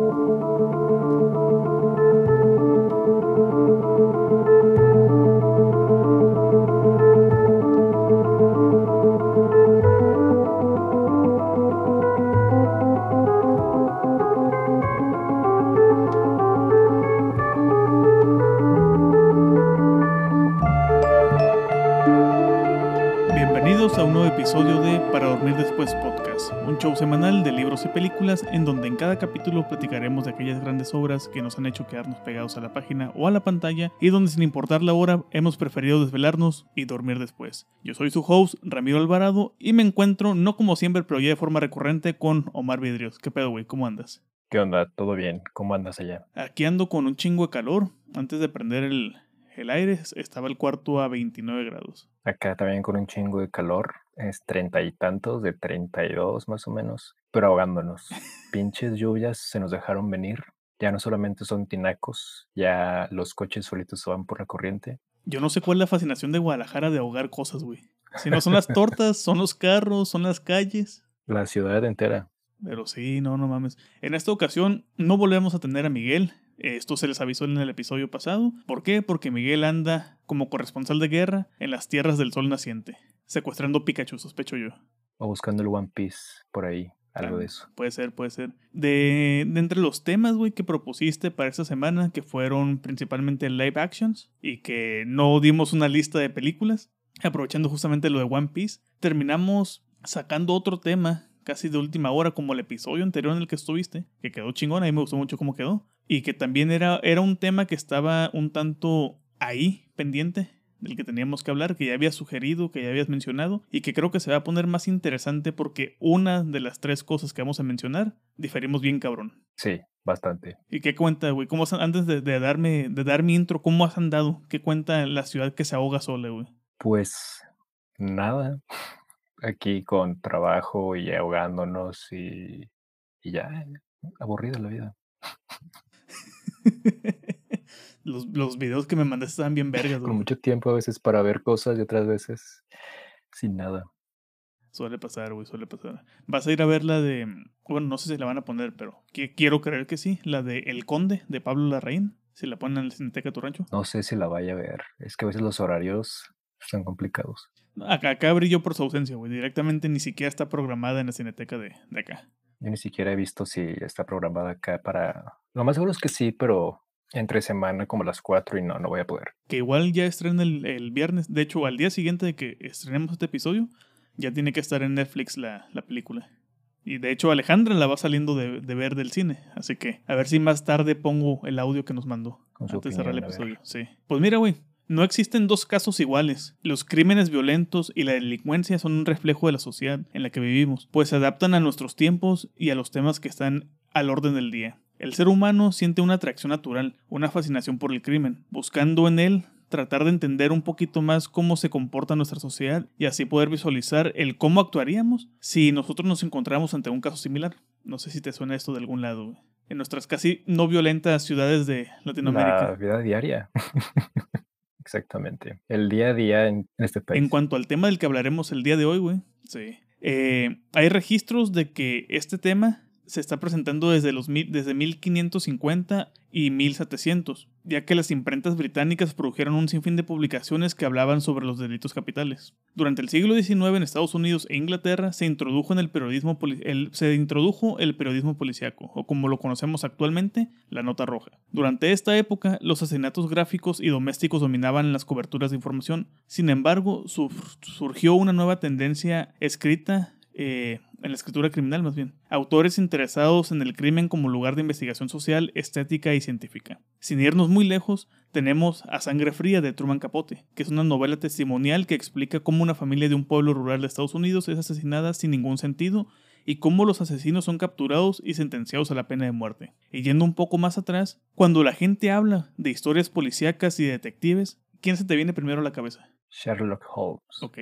Música en donde en cada capítulo platicaremos de aquellas grandes obras que nos han hecho quedarnos pegados a la página o a la pantalla y donde sin importar la hora hemos preferido desvelarnos y dormir después. Yo soy su host, Ramiro Alvarado, y me encuentro, no como siempre, pero ya de forma recurrente, con Omar Vidrios. ¿Qué pedo, güey? ¿Cómo andas? ¿Qué onda? ¿Todo bien? ¿Cómo andas allá? Aquí ando con un chingo de calor. Antes de prender el, el aire, estaba el cuarto a 29 grados. Acá también con un chingo de calor. Es treinta y tantos, de 32 más o menos, pero ahogándonos. Pinches lluvias se nos dejaron venir. Ya no solamente son tinacos, ya los coches solitos se van por la corriente. Yo no sé cuál es la fascinación de Guadalajara de ahogar cosas, güey. Si no son las tortas, son los carros, son las calles. La ciudad entera. Pero sí, no, no mames. En esta ocasión no volvemos a tener a Miguel. Esto se les avisó en el episodio pasado. ¿Por qué? Porque Miguel anda como corresponsal de guerra en las tierras del sol naciente, secuestrando Pikachu, sospecho yo. O buscando el One Piece por ahí, algo Ah, de eso. Puede ser, puede ser. De, de entre los temas, güey, que propusiste para esta semana, que fueron principalmente live actions y que no dimos una lista de películas, aprovechando justamente lo de One Piece, terminamos sacando otro tema casi de última hora, como el episodio anterior en el que estuviste, que quedó chingón, a mí me gustó mucho cómo quedó, y que también era, era un tema que estaba un tanto ahí, pendiente, del que teníamos que hablar, que ya habías sugerido, que ya habías mencionado, y que creo que se va a poner más interesante porque una de las tres cosas que vamos a mencionar diferimos bien cabrón. Sí, bastante. ¿Y qué cuenta, güey? ¿Cómo has- antes de, de darme, de dar mi intro, cómo has andado? ¿Qué cuenta la ciudad que se ahoga sola, güey? Pues nada. Aquí con trabajo y ahogándonos y, y ya, aburrida la vida. los, los videos que me mandaste estaban bien vergas, Con mucho tiempo a veces para ver cosas y otras veces sin nada. Suele pasar, güey, suele pasar. Vas a ir a ver la de. Bueno, no sé si la van a poner, pero qui- quiero creer que sí. La de El Conde, de Pablo Larraín. Si la ponen en el Cineteca Tu Rancho. No sé si la vaya a ver. Es que a veces los horarios están complicados. Acá, acá brilló por su ausencia, güey. Directamente ni siquiera está programada en la Cineteca de, de acá. Yo ni siquiera he visto si está programada acá para... Lo más seguro es que sí, pero entre semana como a las 4 y no, no voy a poder. Que igual ya estrena el, el viernes. De hecho, al día siguiente de que estrenemos este episodio, ya tiene que estar en Netflix la, la película. Y de hecho, Alejandra la va saliendo de, de ver del cine. Así que a ver si más tarde pongo el audio que nos mandó. Antes de cerrar el episodio. Sí. Pues mira, güey. No existen dos casos iguales. Los crímenes violentos y la delincuencia son un reflejo de la sociedad en la que vivimos, pues se adaptan a nuestros tiempos y a los temas que están al orden del día. El ser humano siente una atracción natural, una fascinación por el crimen, buscando en él tratar de entender un poquito más cómo se comporta nuestra sociedad y así poder visualizar el cómo actuaríamos si nosotros nos encontramos ante un caso similar. No sé si te suena esto de algún lado. En nuestras casi no violentas ciudades de Latinoamérica. La vida diaria. Exactamente. El día a día en, en este país. En cuanto al tema del que hablaremos el día de hoy, güey. Sí. Eh, hay registros de que este tema se está presentando desde, los, desde 1550 y 1700, ya que las imprentas británicas produjeron un sinfín de publicaciones que hablaban sobre los delitos capitales. Durante el siglo XIX en Estados Unidos e Inglaterra se introdujo en el periodismo el- se introdujo el periodismo policíaco, o como lo conocemos actualmente, la nota roja. Durante esta época, los asesinatos gráficos y domésticos dominaban las coberturas de información. Sin embargo, sur- surgió una nueva tendencia escrita eh, en la escritura criminal más bien. Autores interesados en el crimen como lugar de investigación social, estética y científica. Sin irnos muy lejos, tenemos A Sangre Fría de Truman Capote, que es una novela testimonial que explica cómo una familia de un pueblo rural de Estados Unidos es asesinada sin ningún sentido y cómo los asesinos son capturados y sentenciados a la pena de muerte. Y yendo un poco más atrás, cuando la gente habla de historias policíacas y detectives, ¿quién se te viene primero a la cabeza? Sherlock Holmes. Ok.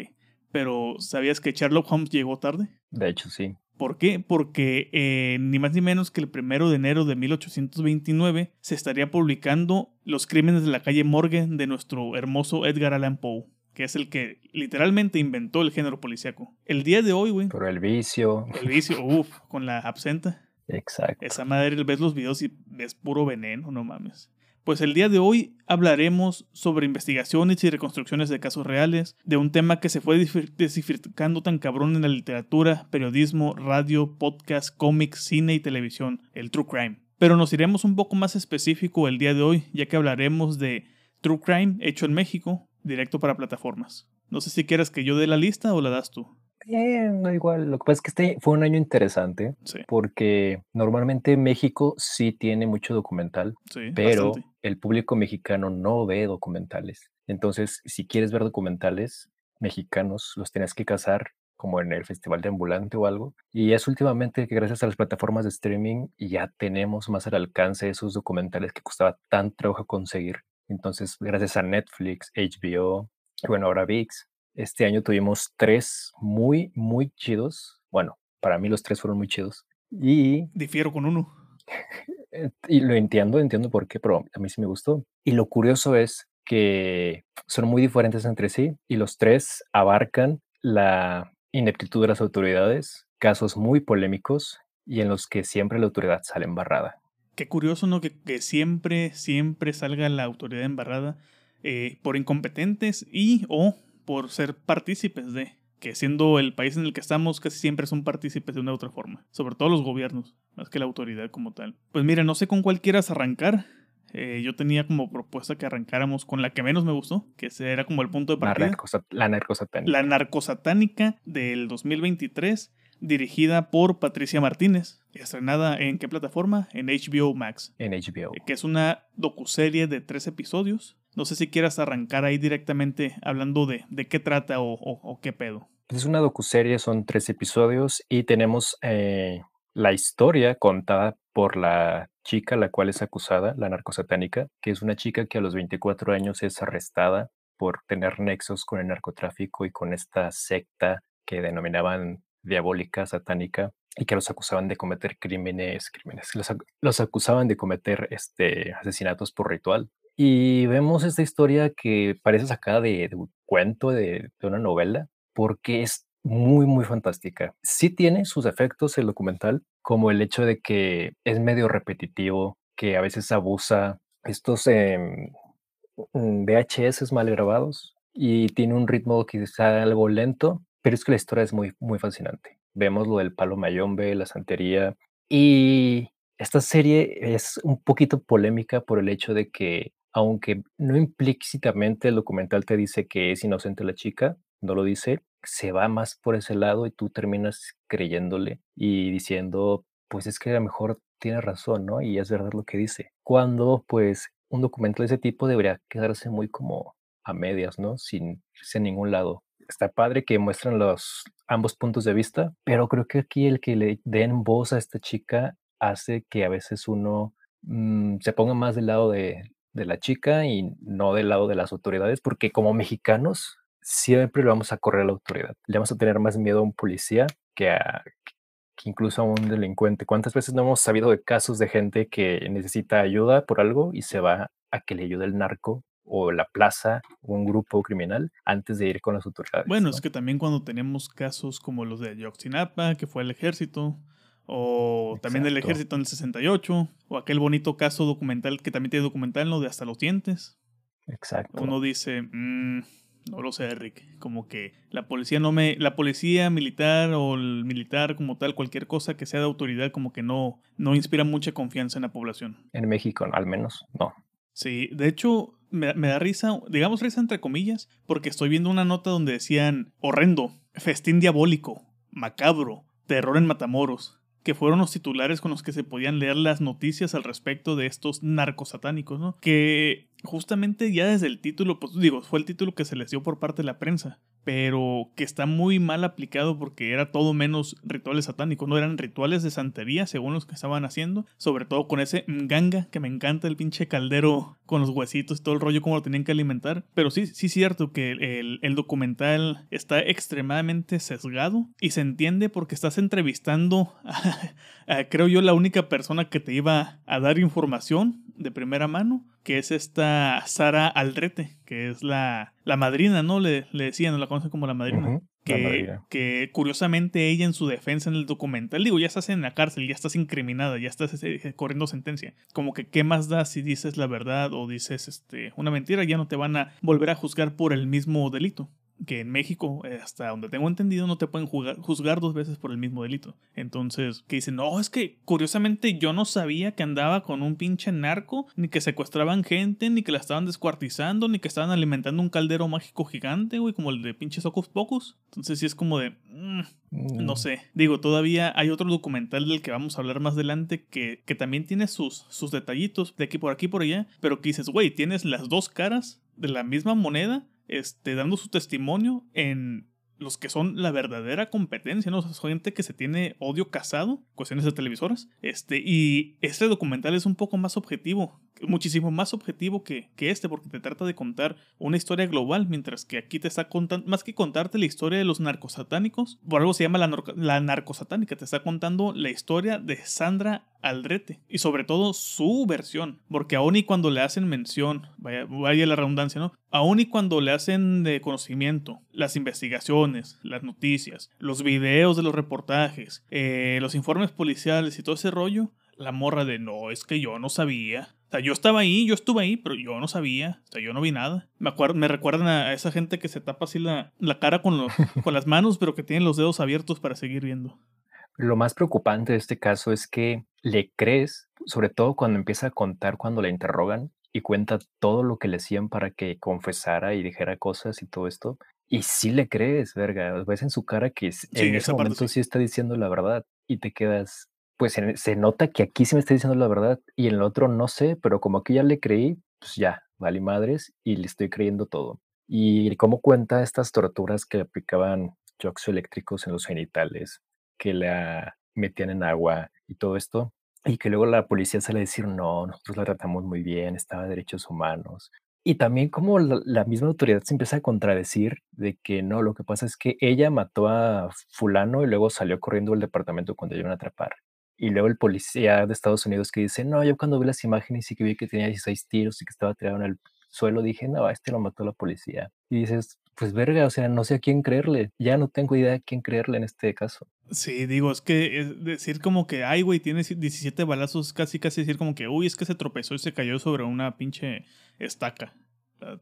Pero, ¿sabías que Sherlock Holmes llegó tarde? De hecho, sí. ¿Por qué? Porque eh, ni más ni menos que el primero de enero de 1829 se estaría publicando Los crímenes de la calle Morgue de nuestro hermoso Edgar Allan Poe, que es el que literalmente inventó el género policíaco. El día de hoy, güey, Pero el vicio. el vicio, uff, con la absenta. Exacto. Esa madre, ves los videos y ves puro veneno, no mames. Pues el día de hoy hablaremos sobre investigaciones y reconstrucciones de casos reales, de un tema que se fue descifrando tan cabrón en la literatura, periodismo, radio, podcast, cómics, cine y televisión, el true crime. Pero nos iremos un poco más específico el día de hoy, ya que hablaremos de true crime hecho en México, directo para plataformas. No sé si quieres que yo dé la lista o la das tú. Eh, no igual. Lo que pasa es que este fue un año interesante Sí, porque normalmente México sí tiene mucho documental, sí, pero bastante. El público mexicano no ve documentales. Entonces, si quieres ver documentales mexicanos, los tienes que cazar como en el Festival de Ambulante o algo. Y es últimamente que gracias a las plataformas de streaming ya tenemos más al alcance esos documentales que costaba tan trabajo conseguir. Entonces, gracias a Netflix, HBO, bueno, ahora VIX, este año tuvimos tres muy, muy chidos. Bueno, para mí los tres fueron muy chidos. Y, Difiero con uno. eh, y lo entiendo, entiendo por qué, pero a mí sí me gustó. Y lo curioso es que son muy diferentes entre sí y los tres abarcan la ineptitud de las autoridades, casos muy polémicos y en los que siempre la autoridad sale embarrada. Qué curioso, ¿no? Que, siempre, siempre salga la autoridad embarrada eh, por incompetentes y o por ser partícipes de. Que siendo el país en el que estamos, casi siempre son partícipes de una u otra forma. Sobre todo los gobiernos, más que la autoridad como tal. Pues mira, no sé con cuál quieras arrancar. Eh, yo tenía como propuesta que arrancáramos con la que menos me gustó, que ese era como el punto de La, partida. narcosat- la narcosatánica. La narcosatánica del 2023, dirigida por Patricia Martínez, estrenada en qué plataforma? En HBO Max, en HBO. eh, que es una docuserie de tres episodios. No sé si quieras arrancar ahí directamente hablando de, de qué trata o, qué pedo. Es una docuserie, son tres episodios y tenemos eh, la historia contada por la chica la cual es acusada, la narcosatánica, que es una chica que a los 24 años es arrestada por tener nexos con el narcotráfico y con esta secta que denominaban diabólica, satánica, y que los acusaban de cometer crímenes, crímenes, los, los acusaban de cometer este, asesinatos por ritual. Y vemos esta historia que parece sacada de, un cuento, de, una novela, porque es muy, muy fantástica. Sí tiene sus efectos el documental, como el hecho de que es medio repetitivo, que a veces abusa estos em, mm, VHS mal grabados y tiene un ritmo quizá algo lento, pero es que la historia es muy, muy fascinante. Vemos lo del palo mayombe, la santería y esta serie es un poquito polémica por el hecho de que, aunque no implícitamente el documental te dice que es inocente la chica, no lo dice, se va más por ese lado y tú terminas creyéndole y diciendo, pues es que a lo mejor tiene razón, ¿no? Y es verdad lo que dice. Cuando, pues, un documental de ese tipo debería quedarse muy como a medias, ¿no? Sin irse a ningún lado. Está padre que muestran los ambos puntos de vista, pero creo que aquí el que le den voz a esta chica hace que a veces uno mm, se ponga más del lado de, de la chica y no del lado de las autoridades, porque como mexicanos siempre le vamos a correr a la autoridad. Le vamos a tener más miedo a un policía que a que incluso a un delincuente. ¿Cuántas veces no hemos sabido de casos de gente que necesita ayuda por algo y se va a que le ayude el narco o la plaza o un grupo criminal antes de ir con las autoridades? Bueno, ¿no? es que también cuando tenemos casos como los de Ayotzinapa, que fue el ejército, o también el Exacto. ejército en el 68, o aquel bonito caso documental que también tiene documental, lo de Hasta los dientes. Exacto. Uno dice, "Mm, no lo sé, Rick, como que la policía no me, la policía militar o el militar como tal, cualquier cosa que sea de autoridad, como que no, no inspira mucha confianza en la población. En México, al menos, no. Sí, de hecho, me, me da risa, digamos risa entre comillas, porque estoy viendo una nota donde decían horrendo, festín diabólico, macabro, terror en Matamoros, que fueron los titulares con los que se podían leer las noticias al respecto de estos narcosatánicos, ¿no? Que justamente ya desde el título, pues digo, fue el título que se les dio por parte de la prensa, pero que está muy mal aplicado porque era todo menos rituales satánicos, no eran rituales de santería según los que estaban haciendo, sobre todo con ese ganga que me encanta el pinche caldero con los huesitos y todo el rollo como lo tenían que alimentar, pero sí, sí es cierto que el, documental está extremadamente sesgado y se entiende porque estás entrevistando a, creo yo la única persona que te iba a dar información de primera mano, que es esta Sara Aldrete, que es la, la madrina, ¿no? Le, le decían, no la conocen como la madrina. que, que, curiosamente ella en su defensa en el documental, digo, ya estás en la cárcel, ya estás incriminada, ya estás eh, corriendo sentencia. Como que, ¿qué más da si dices la verdad o dices este, una mentira? Ya no te van a volver a juzgar por el mismo delito que en México, eh, hasta donde tengo entendido, no te pueden juzgar dos veces por el mismo delito. Entonces, que dicen, no, es que curiosamente yo no sabía que andaba con un pinche narco, ni que secuestraban gente, ni que la estaban descuartizando, ni que estaban alimentando un caldero mágico gigante, güey, como el de pinches Ocus Pocus. Entonces, sí es como de, mm, no mm. sé. Digo, todavía hay otro documental del que vamos a hablar más adelante que, que también tiene sus, sus detallitos de aquí por aquí por allá, pero que dices, güey, tienes las dos caras de la misma moneda este, dando su testimonio en los que son la verdadera competencia, ¿no? O sea, gente que se tiene odio casado, cuestiones de televisoras. Este, y este documental es un poco más objetivo muchísimo más objetivo que, que, este, porque te trata de contar una historia global, mientras que aquí te está contando, más que contarte la historia de los narcosatánicos, por algo se llama la, la narcosatánica, te está contando la historia de Sandra Aldrete y sobre todo su versión, porque aún y cuando le hacen mención, vaya, la redundancia, ¿no? Aún y cuando le hacen de conocimiento las investigaciones, las noticias, los videos de los reportajes, eh, los informes policiales y todo ese rollo, la morra de no, es que yo no sabía. O sea, yo estaba ahí, yo estuve ahí, pero yo no sabía. O sea, yo no vi nada. Me, acuerdo, me recuerdan a esa gente que se tapa así la, la cara con, los, con las manos, pero que tienen los dedos abiertos para seguir viendo. Lo más preocupante de este caso es que le crees, sobre todo cuando empieza a contar cuando la interrogan y cuenta todo lo que le hacían para que confesara y dijera cosas y todo esto. Y sí le crees, verga. Ves en su cara que en ese momento sí está diciendo la verdad y te quedas, pues se, nota que aquí sí me está diciendo la verdad y en el otro no sé, pero como aquí ya le creí, pues ya, vale madres y le estoy creyendo todo. Y cómo cuenta estas torturas que aplicaban shocks eléctricos en los genitales, que la metían en agua y todo esto, y que luego la policía sale a decir, no, nosotros la tratamos muy bien, estaba de derechos humanos. Y también como la, misma autoridad se empieza a contradecir de que no, lo que pasa es que ella mató a fulano y luego salió corriendo al departamento cuando iban a atrapar. Y luego el policía de Estados Unidos que dice, no, yo cuando vi las imágenes y que vi que tenía 16 tiros y que estaba tirado en el suelo, dije, no, este lo mató la policía. Y dices, pues verga, o sea, no sé a quién creerle. Ya no tengo idea a quién creerle en este caso. Sí, digo, es que es decir como que, ay, güey, tiene 17 balazos, casi, casi decir como que, uy, es que se tropezó y se cayó sobre una pinche estaca.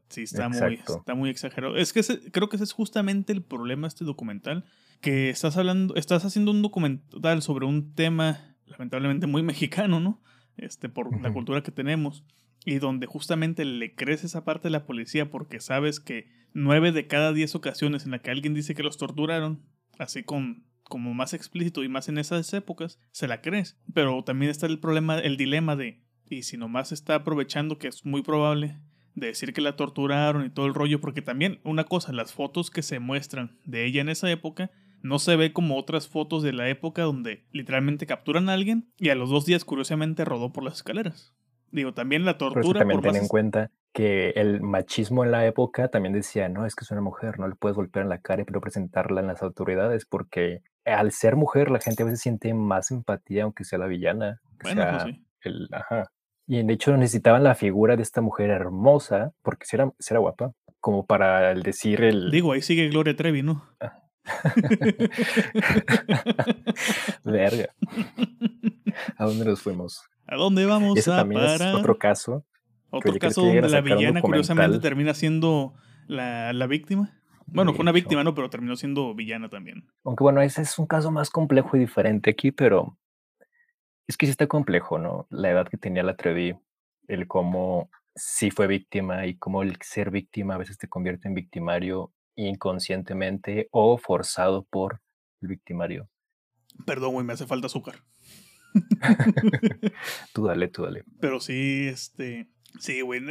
Sí, está muy, está muy exagerado. Es que creo que ese es justamente el problema de este documental, que estás hablando, estás haciendo un documental sobre un tema lamentablemente muy mexicano, ¿no? Este, por la cultura que tenemos. Y donde justamente le crees esa parte de la policía porque sabes que nueve de cada diez ocasiones en la que alguien dice que los torturaron, así con como más explícito y más en esas épocas, se la crees. Pero también está el problema, el dilema de, y si nomás está aprovechando que es muy probable de decir que la torturaron y todo el rollo, porque también una cosa, las fotos que se muestran de ella en esa época no se ve como otras fotos de la época donde literalmente capturan a alguien y a los dos días curiosamente rodó por las escaleras. Digo, también la tortura... también ten en cuenta que el machismo en la época también decía, no, es que es una mujer, no le puedes golpear en la cara y presentarla en las autoridades porque al ser mujer la gente a veces siente más empatía aunque sea la villana. Bueno, sea pues el, ajá. Y de hecho necesitaban la figura de esta mujer hermosa, porque si era, si era guapa, como para el decir el... Digo, ahí sigue Gloria Trevi, ¿no? Ah, Verga. ¿A dónde nos fuimos? ¿A dónde vamos Ese también es otro caso. Otro caso donde la villana curiosamente termina siendo la, la víctima. Bueno, fue una víctima, ¿no? Pero terminó siendo villana también. Aunque bueno, ese es un caso más complejo y diferente aquí, pero es que sí está complejo, ¿no? La edad que tenía la Trevi, el cómo sí fue víctima y cómo el ser víctima a veces te convierte en victimario inconscientemente o forzado por el victimario. Perdón, güey, me hace falta azúcar. tú dale, tú dale. Pero sí, este. Sí, güey.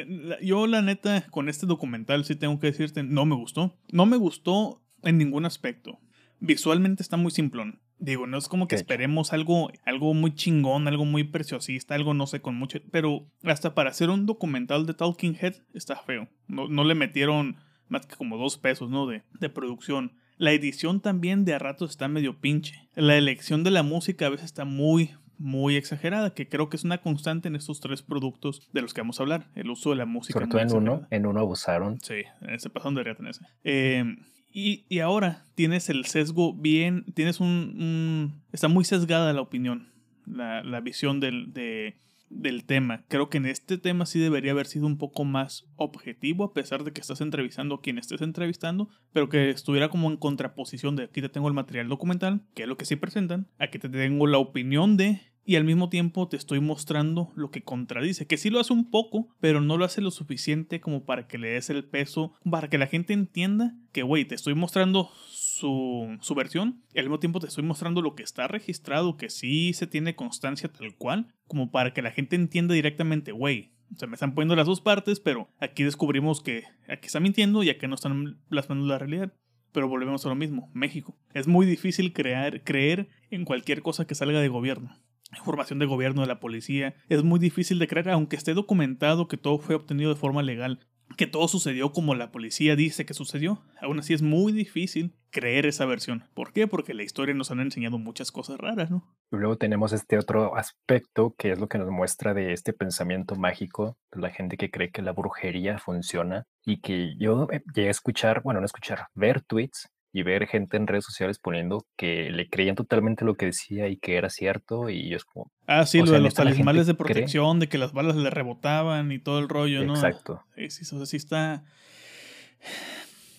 Yo, la neta, con este documental, sí tengo que decirte, no me gustó. No me gustó en ningún aspecto. Visualmente está muy simplón. Digo, no es como que esperemos algo, algo muy chingón, algo muy preciosista, algo no sé, con mucho. Pero hasta para hacer un documental de Talking Head está feo. No, no le metieron más que como dos pesos, ¿no? De, de producción. La edición también de a ratos está medio pinche. La elección de la música a veces está muy muy exagerada, que creo que es una constante en estos tres productos de los que vamos a hablar. El uso de la música. Sobre todo en uno, en uno abusaron. Sí, en ese pasón debería tenerse. Eh, y, y, ahora tienes el sesgo bien, tienes un... está muy sesgada la opinión, la, la visión del, de, del tema. Creo que en este tema sí debería haber sido un poco más objetivo, a pesar de que estás entrevistando a quien estés entrevistando, pero que estuviera como en contraposición de aquí te tengo el material documental, que es lo que sí presentan, aquí te tengo la opinión de y al mismo tiempo te estoy mostrando lo que contradice, que sí lo hace un poco, pero no lo hace lo suficiente como para que le des el peso, para que la gente entienda que, güey, te estoy mostrando su, versión y al mismo tiempo te estoy mostrando lo que está registrado, que sí se tiene constancia tal cual, como para que la gente entienda directamente, güey, o sea, me están poniendo las dos partes, pero aquí descubrimos que aquí está mintiendo y aquí no están plasmando la realidad. Pero volvemos a lo mismo, México. Es muy difícil creer en cualquier cosa que salga de gobierno información de gobierno de la policía. Es muy difícil de creer, aunque esté documentado que todo fue obtenido de forma legal, que todo sucedió como la policía dice que sucedió. Aún así es muy difícil creer esa versión. ¿Por qué? Porque la historia nos han enseñado muchas cosas raras, ¿no? Y luego tenemos este otro aspecto que es lo que nos muestra de este pensamiento mágico, la gente que cree que la brujería funciona y que yo eh, llegué a escuchar, bueno, no escuchar, ver tweets y ver gente en redes sociales poniendo que le creían totalmente lo que decía y que era cierto y es como... Ah, sí, lo de los talismanes de protección, de que las balas le rebotaban y todo el rollo, ¿no? Exacto. Sí, sí, sí está...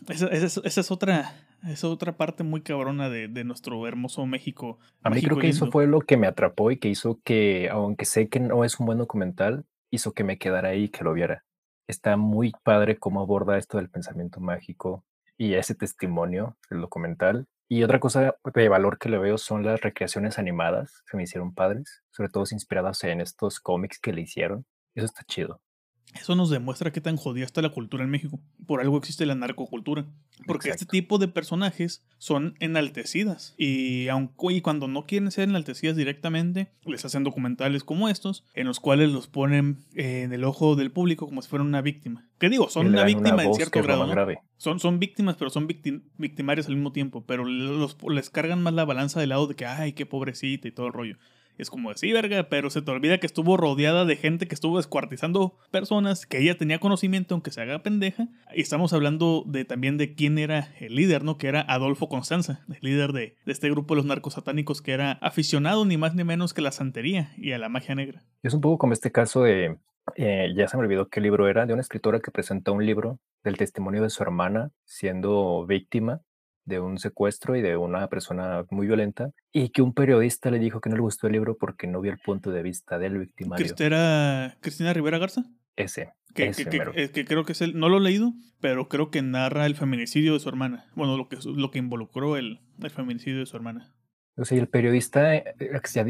Esa, es otra, es otra parte muy cabrona de, nuestro hermoso México. A mí creo que eso fue lo que me atrapó y que hizo que, aunque sé que no es un buen documental, hizo que me quedara ahí y que lo viera. Está muy padre cómo aborda esto del pensamiento mágico, y ese testimonio del documental. Y otra cosa de valor que le veo son las recreaciones animadas, que me hicieron padres, sobre todo inspiradas en estos cómics que le hicieron. Eso está chido. Eso nos demuestra qué tan jodida está la cultura en México. Por algo existe la narcocultura. Porque este tipo de personajes son enaltecidas. Y, aunque, y cuando no quieren ser enaltecidas directamente, les hacen documentales como estos, en los cuales los ponen en el ojo del público como si fueran una víctima. ¿Qué digo? Son una víctima en cierto grado. Son, son víctimas, pero son victimarios al mismo tiempo. Pero los, les cargan más la balanza del lado de que, ay, qué pobrecita y todo el rollo. Es como decir, verga, pero se te olvida que estuvo rodeada de gente que estuvo descuartizando personas, que ella tenía conocimiento aunque se haga pendeja. Y estamos hablando de también de quién era el líder, ¿no? Que era Adolfo Constanza, el líder de, este grupo de los narcos satánicos que era aficionado ni más ni menos que la santería y a la magia negra. Es un poco como este caso de, eh, ya se me olvidó qué libro era, de una escritora que presentó un libro del testimonio de su hermana siendo víctima de un secuestro y de una persona muy violenta, y que un periodista le dijo que no le gustó el libro porque no vio el punto de vista del victimario. ¿Era Cristina Rivera Garza? Ese. Que, ese que, que, creo que es el, no lo he leído, pero creo que narra el feminicidio de su hermana. Bueno, lo que, lo que involucró el, el feminicidio de su hermana. O sea, el periodista eh,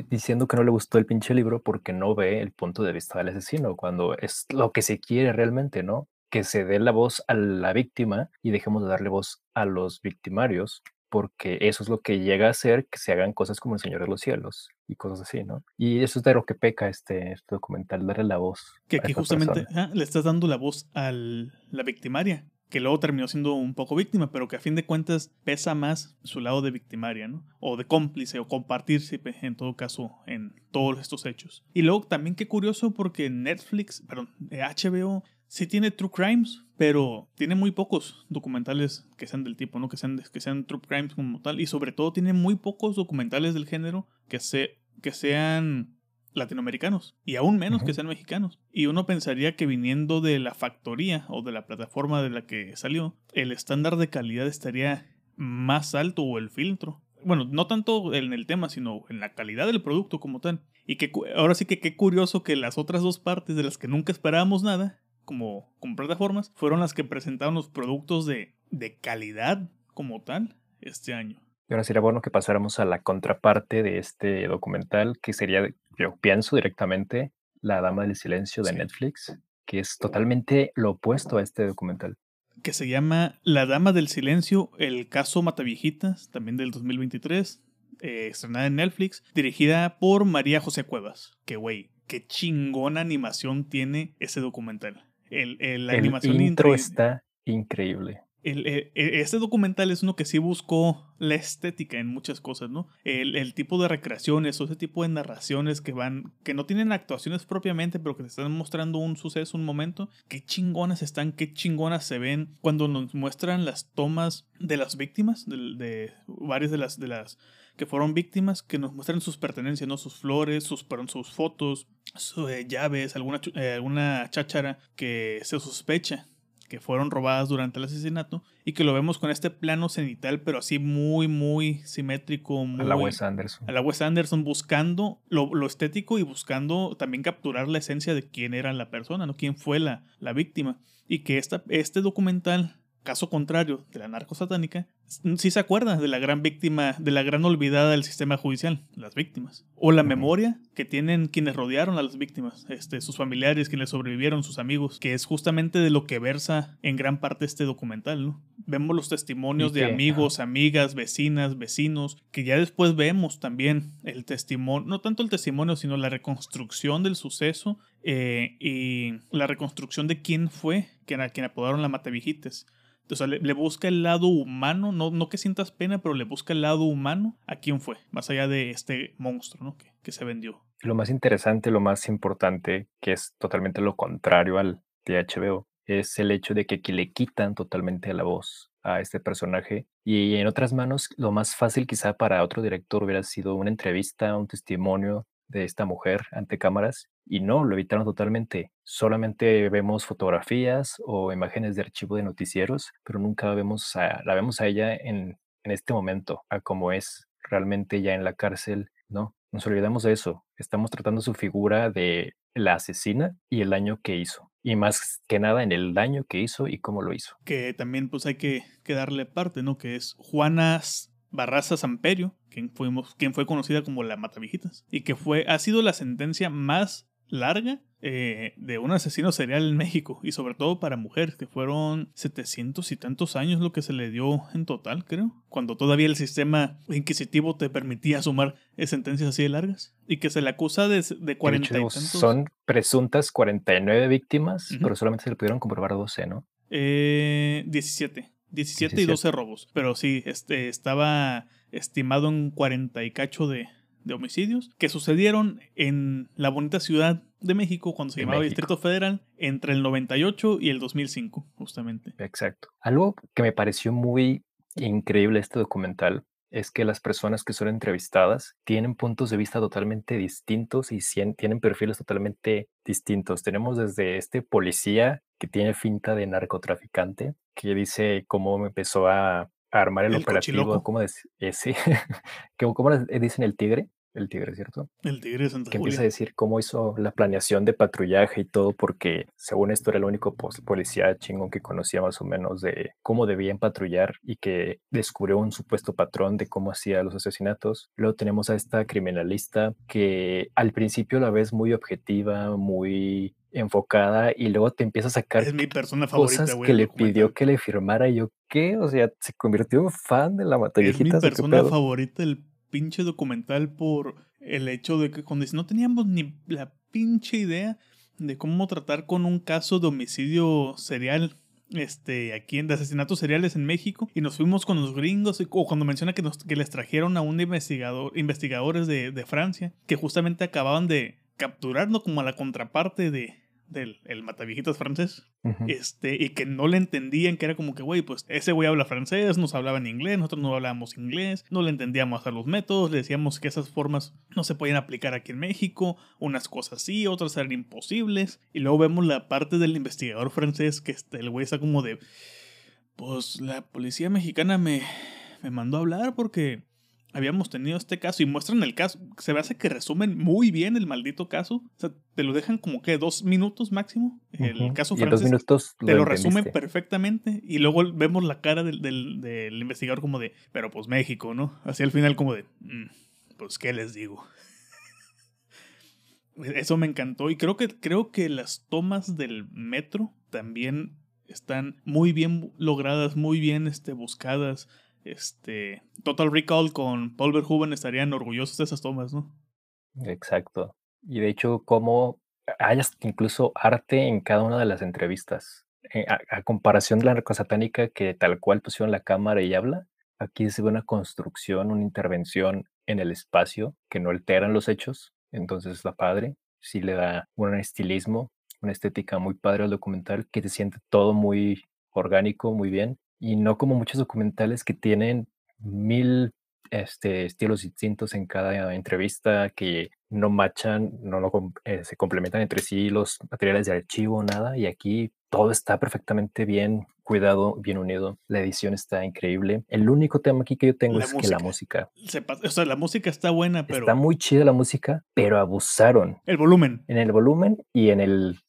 diciendo que no le gustó el pinche libro porque no ve el punto de vista del asesino, cuando es lo que se quiere realmente, ¿no? Que se dé la voz a la víctima y dejemos de darle voz a los victimarios, porque eso es lo que llega a hacer que se hagan cosas como el Señor de los Cielos y cosas así, ¿no? Y eso es de lo que peca este, este documental, darle la voz. Que aquí justamente le estás dando la voz a la victimaria, que luego terminó siendo un poco víctima, pero que a fin de cuentas pesa más su lado de victimaria, ¿no? O de cómplice o compartirse en todo caso en todos estos hechos. Y luego también qué curioso porque Netflix, perdón, HBO sí tiene true crimes, pero tiene muy pocos documentales que sean del tipo, ¿no? Que sean, que sean true crimes como tal. Y sobre todo tiene muy pocos documentales del género que, se, que sean latinoamericanos y aún menos que sean mexicanos. Y uno pensaría que viniendo de la factoría o de la plataforma de la que salió, el estándar de calidad estaría más alto o el filtro. Bueno, no tanto en el tema, sino en la calidad del producto como tal. Y que ahora sí que qué curioso que las otras dos partes de las que nunca esperábamos nada como, plataformas fueron las que presentaron los productos de, de calidad como tal este año. Y ahora sería bueno que pasáramos a la contraparte de este documental, que sería, yo pienso directamente, La Dama del Silencio de Netflix, que es totalmente lo opuesto a este documental. Que se llama La Dama del Silencio, el caso Mataviejitas, también del 2023, eh, estrenada en Netflix, dirigida por María José Cuevas. Que güey, qué chingona animación tiene ese documental. El, la animación intro está increíble. e, este documental es uno que sí buscó la estética en muchas cosas, ¿no? El, tipo de recreaciones o ese tipo de narraciones que van, que no tienen actuaciones propiamente, pero que te están mostrando un suceso, un momento. Qué chingonas están, qué chingonas se ven cuando nos muestran las tomas de las víctimas, de, varias de las, de las que fueron víctimas, que nos muestran sus pertenencias, ¿no? Sus flores, sus, sus fotos, sus eh, llaves, alguna, eh, alguna cháchara que se sospecha que fueron robadas durante el asesinato y que lo vemos con este plano cenital, pero así muy, muy simétrico. Muy, a la Wes Anderson. A la Wes Anderson buscando lo, lo, estético y buscando también capturar la esencia de quién era la persona, ¿no? Quién fue la, la víctima. Y que esta, este documental caso contrario de la narcosatánica, sí se acuerda de la gran víctima, de la gran olvidada del sistema judicial, las víctimas. O la memoria que tienen quienes rodearon a las víctimas, este, sus familiares, quienes sobrevivieron, sus amigos, que es justamente de lo que versa en gran parte este documental, ¿no? Vemos los testimonios de amigos, amigas, vecinas, vecinos, que ya después vemos también el testimonio, no tanto el testimonio, sino la reconstrucción del suceso eh, y la reconstrucción de quién fue quien, a quien apodaron la Matavijites. O sea, le, busca el lado humano, no, no que sientas pena, pero le busca el lado humano a quién fue, más allá de este monstruo ¿no? que, que se vendió. Lo más interesante, lo más importante, que es totalmente lo contrario al de HBO, es el hecho de que aquí le quitan totalmente la voz a este personaje y en otras manos lo más fácil quizá para otro director hubiera sido una entrevista, un testimonio de esta mujer ante cámaras y no, lo evitaron totalmente. Solamente vemos fotografías o imágenes de archivo de noticieros, pero nunca vemos a, la vemos a ella en, en este momento, a cómo es realmente ya en la cárcel, ¿no? Nos olvidamos de eso. Estamos tratando su figura de la asesina y el daño que hizo. Y más que nada en el daño que hizo y cómo lo hizo. Que también pues hay que, que darle parte, ¿no? Que es Juanas Barraza Samperio, quien, fuimos, quien fue conocida como la Matavijitas, y que fue, ha sido la sentencia más larga eh, de un asesino serial en México y sobre todo para mujeres que fueron 700 y tantos años lo que se le dio en total creo cuando todavía el sistema inquisitivo te permitía sumar sentencias así de largas y que se le acusa de, de 40 y tantos son presuntas 49 víctimas pero solamente se le pudieron comprobar 12 ¿no? Eh, 17 17, y 12 robos. Pero sí, este, estaba estimado en 40 y cacho de, de homicidios que sucedieron en la bonita ciudad de México cuando se llamaba Distrito Federal entre el 98 y el 2005, justamente. Exacto. Algo que me pareció muy increíble este documental es que las personas que son entrevistadas tienen puntos de vista totalmente distintos y tienen perfiles totalmente distintos. Tenemos desde este policía que tiene finta de narcotraficante, que dice cómo empezó a, armar el, operativo, ¿cómo, decir? ese, ¿cómo dicen el tigre? El Tigre, ¿cierto? El Tigre de Santa Que empieza a decir cómo hizo la planeación de patrullaje y todo, porque según esto era el único policía chingón que conocía más o menos de cómo debían patrullar y que descubrió un supuesto patrón de cómo hacía los asesinatos. Luego tenemos a esta criminalista que al principio la ves muy objetiva, muy enfocada y luego te empieza a sacar es mi persona favorita, cosas que le pidió que le firmara y yo qué, o sea, se convirtió en fan de la matallita. Es mi persona favorita, el pinche documental por el hecho de que cuando no teníamos ni la pinche idea de cómo tratar con un caso de homicidio serial este, aquí en de asesinatos seriales en México y nos fuimos con los gringos o cuando menciona que, nos, que les trajeron a un investigador, investigadores de, de Francia que justamente acababan de capturarnos como a la contraparte de, del el mataviejitas francés, este, y que no le entendían, que era como que, güey, pues ese güey habla francés, nos hablaba en inglés, nosotros no hablábamos inglés, no le entendíamos a los métodos, le decíamos que esas formas no se podían aplicar aquí en México, unas cosas sí, otras eran imposibles, y luego vemos la parte del investigador francés, que este, el güey está como de, pues la policía mexicana me, me mandó a hablar porque habíamos tenido este caso y muestran el caso. Se me hace que resumen muy bien el maldito caso. O sea, te lo dejan como que dos minutos máximo. El caso y francés. Dos minutos te lo resumen perfectamente. Y luego vemos la cara del, del, investigador como de, pero pues México, ¿no? Así al final como de, mm, pues qué les digo. Eso me encantó. Y creo que, creo que las tomas del metro también están muy bien logradas, muy bien este, buscadas este, Total Recall con Paul Verhoeven estarían orgullosos de esas tomas, ¿no? Exacto. Y de hecho, como hay incluso arte en cada una de las entrevistas. eh, a, comparación de la narcosatánica que tal cual pusieron la cámara y habla, aquí se ve una construcción, una intervención en el espacio que no alteran los hechos, entonces la padre, sí le da un estilismo, una estética muy padre al documental, que se siente todo muy orgánico, muy bien, y no como muchos documentales que tienen mil este, estilos distintos en cada entrevista que no machan, no, eh, se complementan entre sí los materiales de archivo, nada. Y aquí todo está perfectamente bien cuidado, bien unido. La edición está increíble. El único tema aquí que yo tengo es que la música. o sea, la música está buena, pero. Está muy chida la música, pero abusaron. El volumen. En el volumen y en el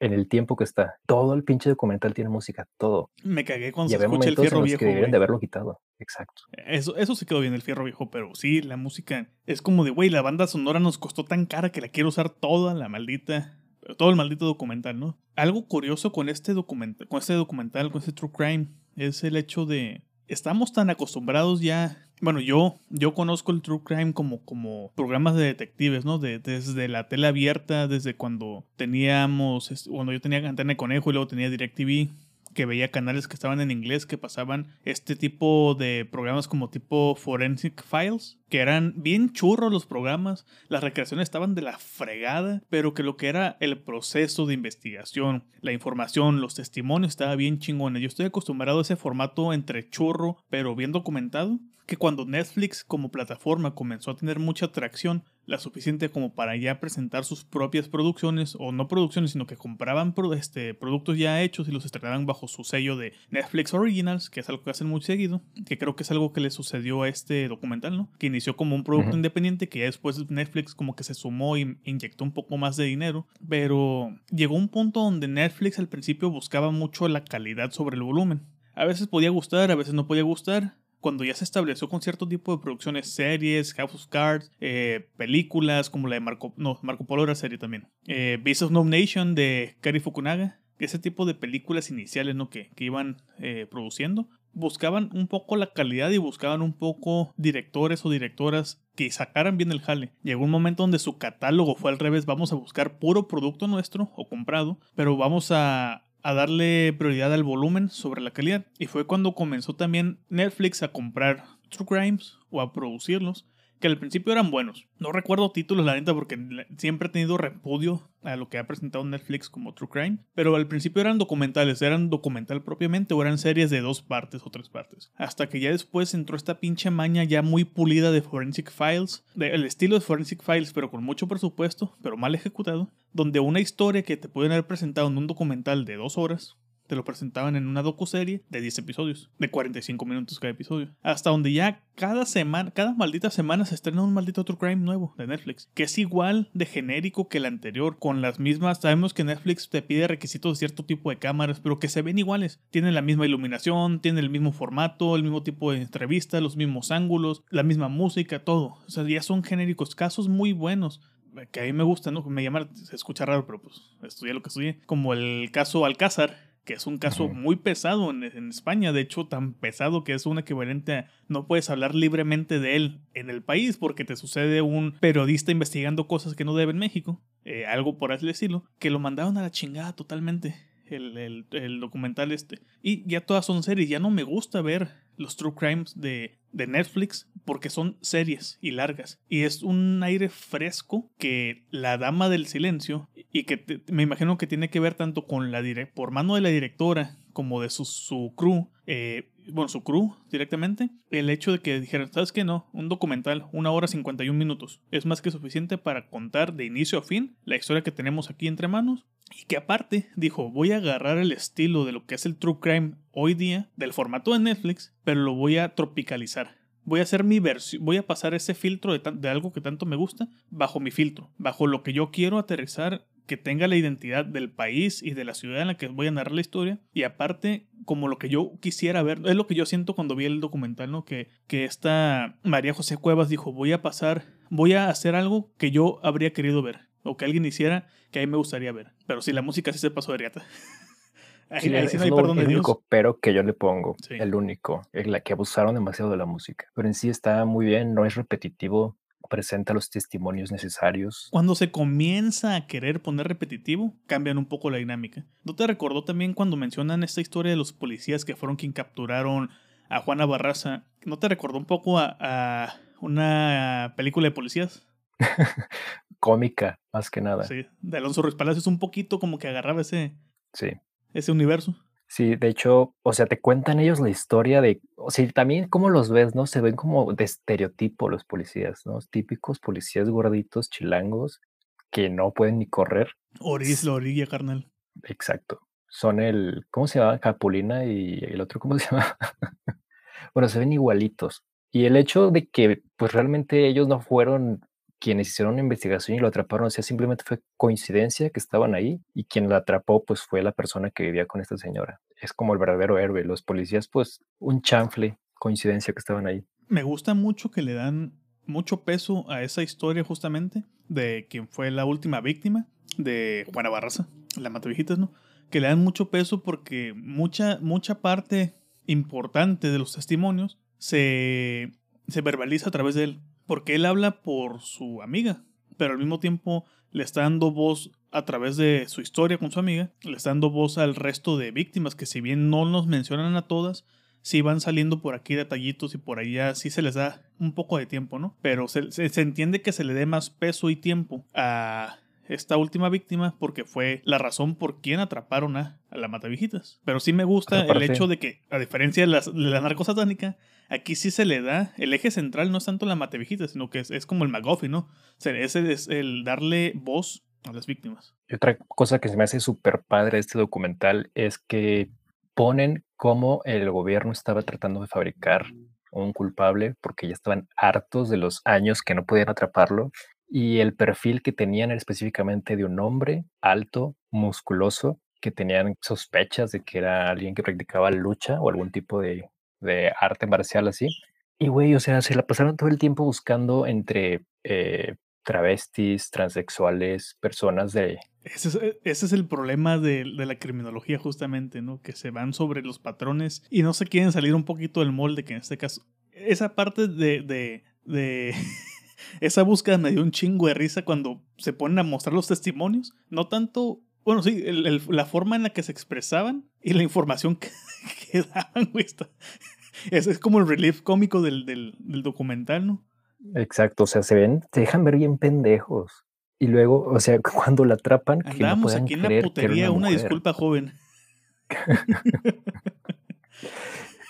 en el tiempo que está. Todo el pinche documental tiene música, todo. Me cagué cuando se escucha el fierro viejo. que deberían de haberlo quitado. Exacto. Eso, eso se quedó bien, el fierro viejo, pero sí, la música es como de, güey, la banda sonora nos costó tan cara que la quiero usar toda la maldita, todo el maldito documental, ¿no? Algo curioso con este documental, con este documental, con este True Crime, es el hecho de, estamos tan acostumbrados ya bueno, yo, yo conozco el True Crime como, como programas de detectives, ¿no? De, desde la tele abierta, desde cuando teníamos, cuando yo tenía Antena Conejo y luego tenía DirecTV, que veía canales que estaban en inglés que pasaban este tipo de programas como tipo Forensic Files, que eran bien churros los programas, las recreaciones estaban de la fregada, pero que lo que era el proceso de investigación, la información, los testimonios estaba bien chingón. Yo estoy acostumbrado a ese formato entre churro, pero bien documentado que cuando Netflix como plataforma comenzó a tener mucha atracción, la suficiente como para ya presentar sus propias producciones, o no producciones, sino que compraban este, productos ya hechos y los estrenaban bajo su sello de Netflix Originals, que es algo que hacen muy seguido, que creo que es algo que le sucedió a este documental, ¿no? Que inició como un producto independiente, que ya después Netflix como que se sumó y inyectó un poco más de dinero, pero llegó un punto donde Netflix al principio buscaba mucho la calidad sobre el volumen. A veces podía gustar, a veces no podía gustar, cuando ya se estableció con cierto tipo de producciones, series, House of Cards, eh, películas como la de Marco, no, Marco Polo era serie también, eh, Beast of No Nation de Kari Fukunaga, ese tipo de películas iniciales ¿no? que, que iban eh, produciendo, buscaban un poco la calidad y buscaban un poco directores o directoras que sacaran bien el jale. Llegó un momento donde su catálogo fue al revés, vamos a buscar puro producto nuestro o comprado, pero vamos a a darle prioridad al volumen sobre la calidad. Y fue cuando comenzó también Netflix a comprar True Crimes o a producirlos que al principio eran buenos. No recuerdo títulos, la neta, porque siempre he tenido repudio a lo que ha presentado Netflix como True Crime. Pero al principio eran documentales, eran documental propiamente o eran series de dos partes o tres partes. Hasta que ya después entró esta pinche maña ya muy pulida de Forensic Files, el estilo de Forensic Files, pero con mucho presupuesto, pero mal ejecutado, donde una historia que te pueden haber presentado en un documental de dos horas te lo presentaban en una docuserie de 10 episodios, de 45 minutos cada episodio. Hasta donde ya cada semana, cada maldita semana se estrena un maldito True Crime nuevo de Netflix, que es igual de genérico que el anterior, con las mismas, sabemos que Netflix te pide requisitos de cierto tipo de cámaras, pero que se ven iguales. Tienen la misma iluminación, tienen el mismo formato, el mismo tipo de entrevista, los mismos ángulos, la misma música, todo. O sea, ya son genéricos, casos muy buenos que a mí me gusta, ¿no? Me llama, se escucha raro, pero pues estudié lo que estudié. Como el caso Alcázar, que es un caso muy pesado en, España, de hecho tan pesado que es un equivalente a no puedes hablar libremente de él en el país porque te sucede un periodista investigando cosas que no debe en México, eh, algo por así decirlo, que lo mandaron a la chingada totalmente. El, el, documental este. Y ya todas son series. Ya no me gusta ver los True Crimes de, de Netflix porque son series y largas. Y es un aire fresco que La Dama del Silencio y que me imagino que tiene que ver tanto con la por mano de la directora como de su, su crew, eh, bueno, su crew directamente, el hecho de que dijeron, ¿sabes qué? No, un documental, una hora 51 minutos, es más que suficiente para contar de inicio a fin la historia que tenemos aquí entre manos. Y que aparte dijo, voy a agarrar el estilo de lo que es el True Crime hoy día, del formato de Netflix, pero lo voy a tropicalizar voy a hacer mi versión, voy a pasar ese filtro de, algo que tanto me gusta bajo mi filtro, bajo lo que yo quiero aterrizar, que tenga la identidad del país y de la ciudad en la que voy a narrar la historia, y aparte como lo que yo quisiera ver, es lo que yo siento cuando vi el documental, ¿no? Que, que esta María José Cuevas dijo, voy a pasar, voy a hacer algo que yo habría querido ver, o que alguien hiciera que a mí me gustaría ver, pero si la música sí se pasó de riata. es el único pero que yo le pongo, el único, es la que abusaron demasiado de la música. Pero en sí está muy bien, no es repetitivo, presenta los testimonios necesarios. Cuando se comienza a querer poner repetitivo, cambian un poco la dinámica. ¿No te recordó también cuando mencionan esta historia de los policías que fueron quien capturaron a Juana Barraza? ¿No te recordó un poco a, a una película de policías? Cómica, más que nada. Sí, de Alonso Ruiz Palacios un poquito como que agarraba ese, Sí. ese universo. Sí, de hecho, o sea, te cuentan ellos la historia de, o sea, también cómo los ves, ¿no? Se ven como de estereotipo los policías, ¿no? Típicos policías gorditos, chilangos, que no pueden ni correr. Oris la orilla, carnal. Exacto. Son el, ¿cómo se llama? Capulina y el otro, ¿cómo se llama? bueno, se ven igualitos. Y el hecho de que, pues realmente ellos no fueron quienes hicieron una investigación y lo atraparon, o sea, simplemente fue coincidencia que estaban ahí y quien la atrapó, pues fue la persona que vivía con esta señora. Es como el verdadero héroe. Los policías, pues, un chanfle, coincidencia que estaban ahí. Me gusta mucho que le dan mucho peso a esa historia justamente de quien fue la última víctima de Juana Barraza, la Matavijitas, ¿no? Que le dan mucho peso porque mucha, mucha parte importante de los testimonios se, se verbaliza a través de él. Porque él habla por su amiga, pero al mismo tiempo le está dando voz a través de su historia con su amiga, le está dando voz al resto de víctimas que si bien no nos mencionan a todas, sí van saliendo por aquí detallitos y por allá sí se les da un poco de tiempo, ¿no? Pero se, se, se entiende que se le dé más peso y tiempo a esta última víctima porque fue la razón por quien atraparon a, a la Matavijitas. Pero sí me gusta el hecho de que, a diferencia de, las, de la narcosatánica, aquí sí se le da, el eje central no es tanto la Matavijitas, sino que es, es como el McGuffin, ¿no? O sea, ese es el darle voz a las víctimas. Y otra cosa que se me hace súper padre de este documental es que ponen cómo el gobierno estaba tratando de fabricar un culpable porque ya estaban hartos de los años que no podían atraparlo y el perfil que tenían era específicamente de un hombre alto, musculoso, que tenían sospechas de que era alguien que practicaba lucha o algún tipo de, de arte marcial así. Y güey, o sea, se la pasaron todo el tiempo buscando entre eh, travestis, transexuales, personas de... Ese es, ese es el problema de, de, la criminología justamente, ¿no? Que se van sobre los patrones y no se quieren salir un poquito del molde, que en este caso... Esa parte de... de, de esa búsqueda me dio un chingo de risa cuando se ponen a mostrar los testimonios. No tanto... Bueno, sí, el, el, la forma en la que se expresaban y la información que, que daban, güey. Está, es, es como el relief cómico del, del, del documental, ¿no? Exacto, o sea, se ven, se dejan ver bien pendejos. Y luego, o sea, cuando la atrapan, que Andamos no aquí en la putería, una, una disculpa, joven.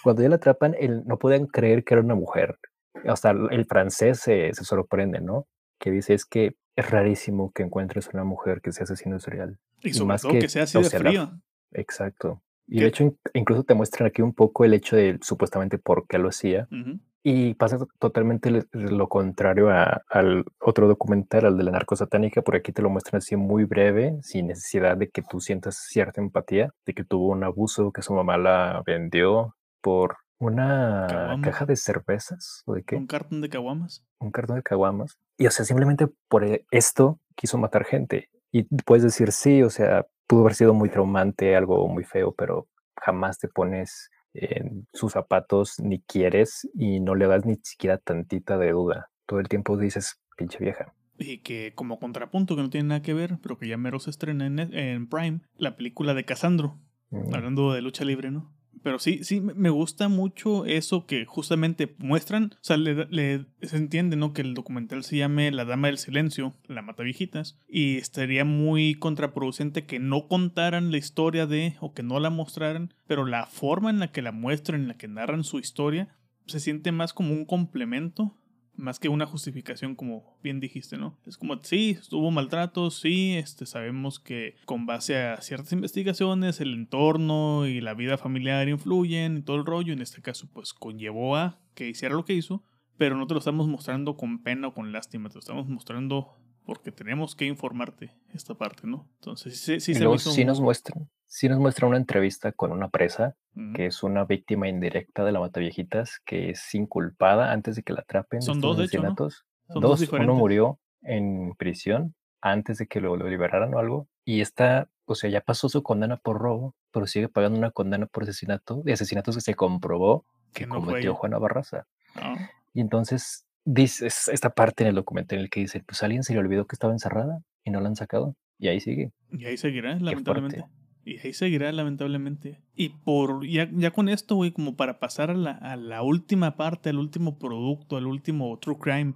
cuando ya la atrapan, el, no pueden creer que era una mujer. Hasta el francés se, se, sorprende, ¿no? Que dice es que es rarísimo que encuentres una mujer que sea asesino serial. Y, y sobre más todo que, que sea así de frío. La, exacto. Y ¿Qué? de hecho, incluso te muestran aquí un poco el hecho de supuestamente por qué lo hacía. Uh -huh. Y pasa totalmente lo contrario a, al otro documental, al de la narcosatánica, por aquí te lo muestran así muy breve, sin necesidad de que tú sientas cierta empatía, de que tuvo un abuso, que su mamá la vendió por una Caguama. caja de cervezas, ¿o de qué? Un cartón de caguamas. Un cartón de caguamas. Y o sea, simplemente por esto quiso matar gente. Y puedes decir, sí, o sea, pudo haber sido muy traumante, algo muy feo, pero jamás te pones en sus zapatos ni quieres y no le das ni siquiera tantita de duda. Todo el tiempo dices, pinche vieja. Y que como contrapunto, que no tiene nada que ver, pero que ya mero se estrena en, en Prime, la película de Casandro, mm. hablando de lucha libre, ¿no? Pero sí, sí, me gusta mucho eso que justamente muestran. O sea, le, le, se entiende, ¿no? Que el documental se llame La Dama del Silencio, La Mata Viejitas. Y estaría muy contraproducente que no contaran la historia de, o que no la mostraran, pero la forma en la que la muestran, en la que narran su historia, se siente más como un complemento más que una justificación como bien dijiste, ¿no? Es como, sí, hubo maltrato, sí, este, sabemos que con base a ciertas investigaciones el entorno y la vida familiar influyen y todo el rollo, en este caso pues conllevó a que hiciera lo que hizo, pero no te lo estamos mostrando con pena o con lástima, te lo estamos mostrando porque tenemos que informarte esta parte, ¿no? Entonces sí, sí, se hizo sí nos muestran, sí nos muestra una entrevista con una presa uh -huh. que es una víctima indirecta de la Mataviejitas que es inculpada antes de que la atrapen. Son dos, de hecho, ¿no? Son dos, dos uno murió en prisión antes de que lo, lo, liberaran o algo y esta, o sea, ya pasó su condena por robo, pero sigue pagando una condena por asesinato, de asesinatos que se comprobó que, que no cometió Juana Barraza. No. Y entonces dice esta parte en el documental en el que dice, pues alguien se le olvidó que estaba encerrada y no la han sacado. Y ahí sigue. Y ahí seguirá, lamentablemente. Y ahí seguirá, lamentablemente. Y por ya, ya con esto, güey, como para pasar a la, a la última parte, al último producto, al último True Crime,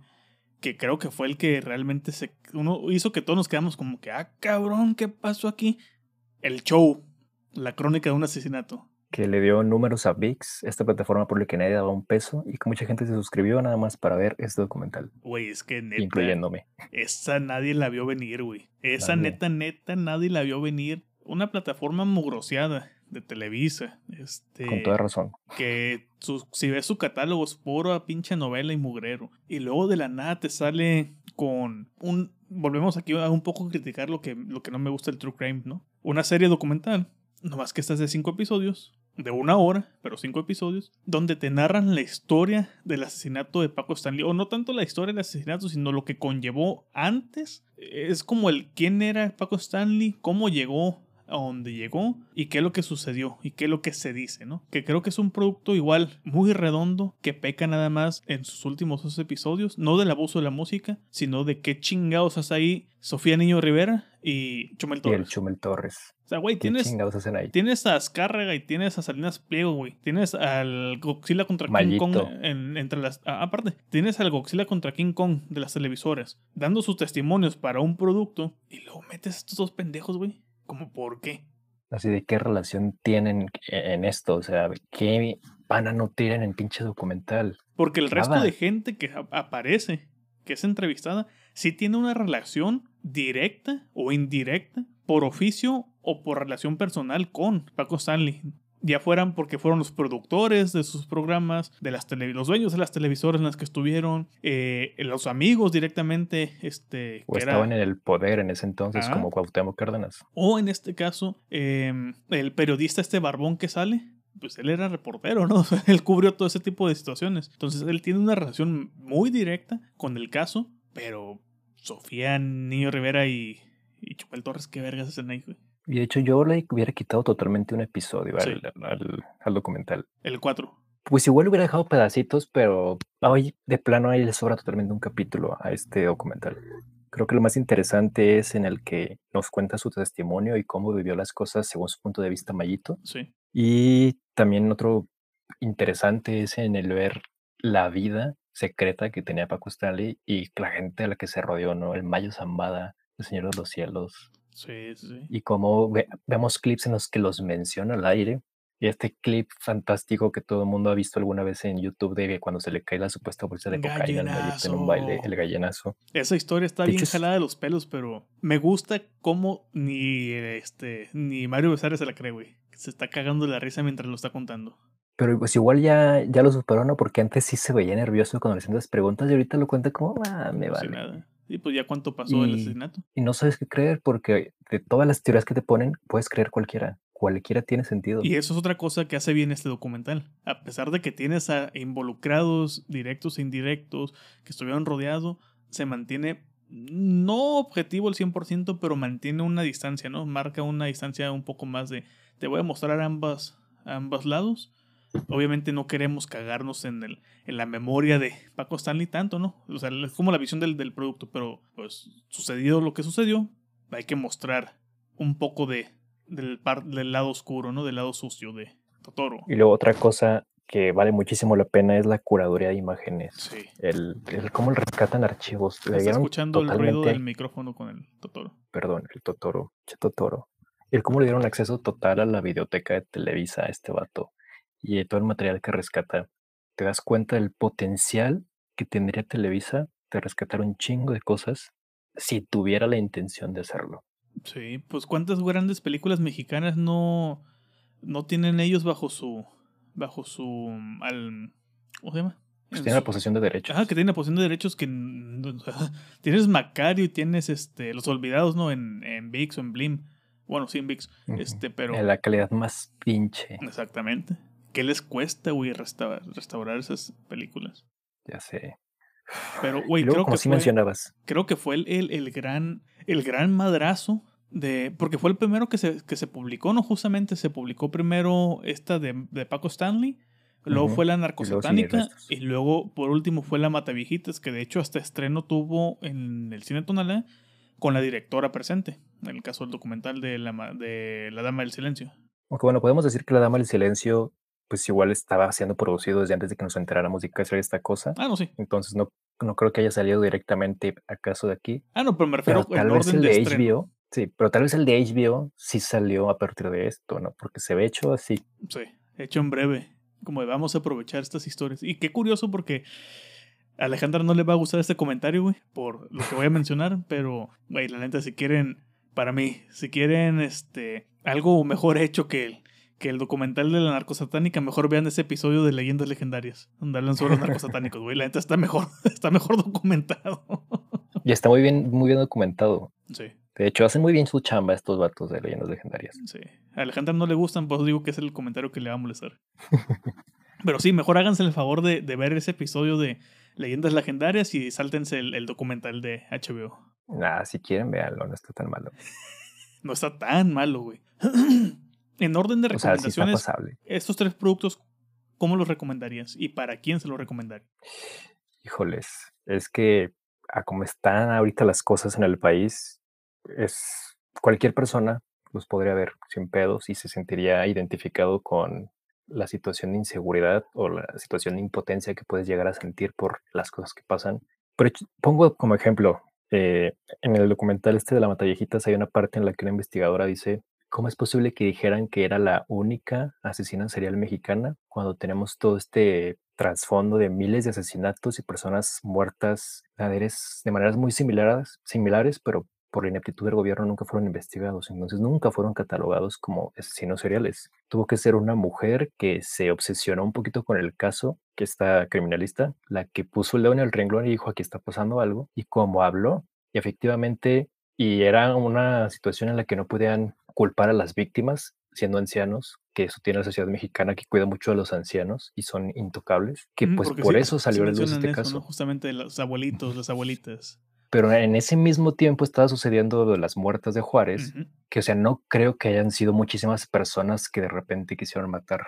que creo que fue el que realmente se, uno hizo que todos nos quedamos como que, ah, cabrón, ¿qué pasó aquí? El show, la crónica de un asesinato que le dio números a VIX, esta plataforma por la que nadie daba un peso y que mucha gente se suscribió nada más para ver este documental. Güey, es que neta. Incluyéndome. Esa nadie la vio venir, güey. Esa neta, neta, nadie la vio venir. Una plataforma mugroseada de Televisa. Este, Con toda razón. Que si ves su catálogo es puro pinche novela y mugrero. Y luego de la nada te sale con un... Volvemos aquí a un poco criticar lo que, lo que no me gusta del True Crime, ¿no? Una serie documental. No más que esta es de cinco episodios de una hora, pero cinco episodios, donde te narran la historia del asesinato de Paco Stanley, o no tanto la historia del asesinato, sino lo que conllevó antes. Es como el quién era Paco Stanley, cómo llegó a donde llegó y qué es lo que sucedió y qué es lo que se dice, ¿no? Que creo que es un producto igual muy redondo que peca nada más en sus últimos dos episodios, no del abuso de la música, sino de qué chingados hace ahí Sofía Niño Rivera y Chumel Torres. Y el Chumel Torres. O sea, güey, tienes, tienes a Azcárraga y tienes a Salinas Pliego, güey. Tienes al Godzilla contra King Kong entre las... aparte, tienes al Godzilla contra King Kong de las televisoras dando sus testimonios para un producto y luego metes a estos dos pendejos, güey. ¿Cómo por qué? Así de qué relación tienen en esto, o sea, qué van a nutrir en el pinche documental. Porque el resto de gente que aparece, que es entrevistada, sí tiene una relación directa o indirecta por oficio o por relación personal con Paco Stanley. Ya fueran porque fueron los productores de sus programas, de las los dueños de las televisoras en las que estuvieron, eh, los amigos directamente. Este, o estaban en el poder en ese entonces, como Cuauhtémoc Cárdenas. O en este caso, em, el periodista este barbón que sale, pues él era reportero, ¿no? él cubrió todo ese tipo de situaciones. Entonces él tiene una relación muy directa con el caso, pero Sofía Niño Rivera y y Chupel Torres, qué vergas hacen ahí, güey. Y de hecho, yo le hubiera quitado totalmente un episodio al, documental. El 4. Pues igual hubiera dejado pedacitos, pero hoy de plano ahí le sobra totalmente un capítulo a este documental. Creo que lo más interesante es en el que nos cuenta su testimonio y cómo vivió las cosas según su punto de vista Mayito. Sí. Y también otro interesante es en el ver la vida secreta que tenía Paco Stanley y la gente a la que se rodeó, ¿no? El Mayo Zambada, el Señor de los Cielos. Sí, sí. Y como vemos clips en los que los menciona al aire. Y este clip fantástico que todo el mundo ha visto alguna vez en YouTube de cuando se le cae la supuesta bolsa de cocaína en un baile, el gallenazo. Esa historia está bien jalada de los pelos, pero me gusta cómo ni este ni Mario Besares se la cree, güey. Se está cagando la risa mientras lo está contando. Pero pues igual ya, ya lo superó, ¿no? Porque antes sí se veía nervioso cuando le hacían las preguntas y ahorita lo cuenta como, ah, me vale. nada. Y pues ya cuánto pasó el asesinato. Y no sabes qué creer porque de todas las teorías que te ponen, puedes creer cualquiera. Cualquiera tiene sentido. Y eso es otra cosa que hace bien este documental. A pesar de que tienes a involucrados directos e indirectos que estuvieron rodeados, se mantiene no objetivo el 100%, pero mantiene una distancia, ¿no? Marca una distancia un poco más de te voy a mostrar ambas, ambos lados obviamente no queremos cagarnos en, el, en la memoria de Paco Stanley tanto, ¿no? O sea, es como la visión del, del producto, pero pues sucedido lo que sucedió, hay que mostrar un poco de, del, par, del lado oscuro, ¿no? Del lado sucio de Totoro. Y luego otra cosa que vale muchísimo la pena es la curaduría de imágenes. Sí. El, el cómo rescatan archivos. Está escuchando el ruido del micrófono con el Totoro. Perdón, el Totoro. Che Totoro. El cómo le dieron acceso total a la biblioteca de Televisa a este vato y todo el material que rescata, te das cuenta del potencial que tendría Televisa de rescatar un chingo de cosas si tuviera la intención de hacerlo. Sí, pues cuántas grandes películas mexicanas no, no tienen ellos bajo su bajo su al, ¿cómo se llama? Pues tienen la posesión de derechos. Ah, que tienen la posesión de derechos que tienes Macario y tienes este los olvidados, ¿no? En, en VIX o en Blim. Bueno, sí en VIX, este, pero en la calidad más pinche. Exactamente. ¿Qué les cuesta, güey, restaurar, esas películas? Ya sé. Pero, güey, creo que. fue, mencionabas. Creo que fue el, el, gran, el gran madrazo de. Porque fue el primero que se, que se publicó, ¿no? Justamente se publicó primero esta de, de Paco Stanley luego fue la narcosatánica y luego por último fue la Mataviejitas, que de hecho hasta estreno tuvo en el cine Tonalá con la directora presente, en el caso del documental de la, de la Dama del Silencio. Aunque bueno, podemos decir que La Dama del Silencio, pues igual estaba siendo producido desde antes de que nos enteráramos de que hacer esta cosa. Ah, no, sí. Entonces no, no creo que haya salido directamente acaso de aquí. Ah, no, pero me refiero Pero tal vez orden el de. HBO, sí, pero tal vez el de HBO sí salió a partir de esto, ¿no? Porque se ve hecho así. Sí, hecho en breve. Como de, vamos a aprovechar estas historias. Y qué curioso porque a Alejandra no le va a gustar este comentario, güey, por lo que voy a mencionar, pero, güey, la neta, si quieren, para mí, si quieren este algo mejor hecho que el, que el documental de la narcosatánica, mejor vean ese episodio de Leyendas Legendarias, donde hablan sobre los narcosatánicos, güey. La neta está mejor, está mejor documentado. Y está muy bien, muy bien documentado. sí, De hecho, hacen muy bien su chamba estos vatos de leyendas legendarias. sí. A Alejandra no le gustan, por eso digo que es el comentario que le va a molestar. Pero sí, mejor háganse el favor de, de ver ese episodio de Leyendas Legendarias y sáltense el, el documental de HBO. Nada, si quieren, véanlo, no está tan malo. No está tan malo, güey. en orden de O sea, sí recomendaciones, estos tres productos, ¿cómo los recomendarías? ¿Y para quién se los recomendarías? Híjoles, es que a como están ahorita las cosas en el país, es cualquier persona los podría ver sin pedos y se sentiría identificado con la situación de inseguridad o la situación de impotencia que puedes llegar a sentir por las cosas que pasan. Pero pongo como ejemplo, eh, en el documental este de la Mataviejitas hay una parte en la que una investigadora dice, ¿cómo es posible que dijeran que era la única asesina serial mexicana cuando tenemos todo este trasfondo de miles de asesinatos y personas muertas de maneras, muy similares, similares, pero por la ineptitud del gobierno nunca fueron investigados, entonces nunca fueron catalogados como asesinos seriales. Tuvo que ser una mujer que se obsesionó un poquito con el caso, que está criminalista, la que puso el dedo en el renglón y dijo aquí está pasando algo, y como habló, y efectivamente, y era una situación en la que no podían culpar a las víctimas siendo ancianos, que eso tiene la sociedad mexicana que cuida mucho a los ancianos y son intocables, que Mm, pues por sí, eso salió a la luz este eso, caso. ¿no? Justamente los abuelitos, las abuelitas. Pero en ese mismo tiempo estaba sucediendo lo de las muertas de Juárez, que o sea, no creo que hayan sido muchísimas personas que de repente quisieron matar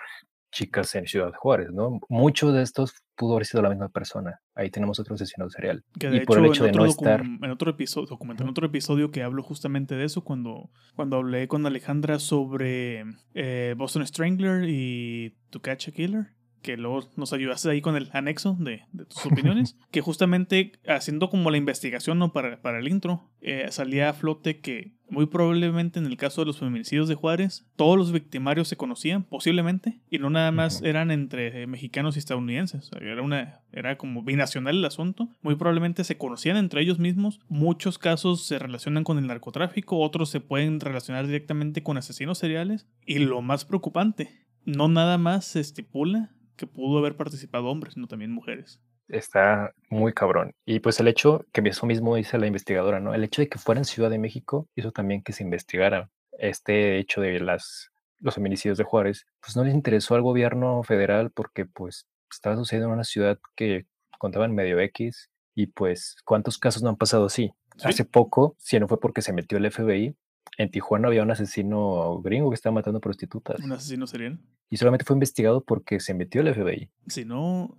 chicas en Ciudad Juárez, ¿no? Muchos de estos pudo haber sido la misma persona. Ahí tenemos otro asesino serial. Que de Y por el hecho en de otro, no estar... en otro episodio, documento, en otro episodio que hablo justamente de eso, cuando, cuando hablé con Alejandra sobre eh, Boston Strangler y To Catch a Killer, que luego nos ayudaste ahí con el anexo de, de tus opiniones, que justamente haciendo como la investigación ¿no? para, para el intro, eh, salía a flote que muy probablemente en el caso de los feminicidios de Juárez, todos los victimarios se conocían, posiblemente, y no nada más eran entre eh, mexicanos y estadounidenses. O sea, Era, una, era como binacional el asunto. Muy probablemente se conocían entre ellos mismos. Muchos casos se relacionan con el narcotráfico, otros se pueden relacionar directamente con asesinos seriales. Y lo más preocupante, no nada más se estipula que pudo haber participado hombres, sino también mujeres. está muy cabrón. Y pues el hecho, que eso mismo dice la investigadora, ¿no? El hecho de que fuera en Ciudad de México hizo también que se investigara este hecho de las, los feminicidios de Juárez. Pues no les interesó al gobierno federal porque pues estaba sucediendo en una ciudad que contaban medio X y pues cuántos casos no han pasado así. Sí. Hace poco, si no fue porque se metió el FBI, en Tijuana había un asesino gringo que estaba matando prostitutas Un asesino serial. y solamente fue investigado porque se metió el FBI. Si no,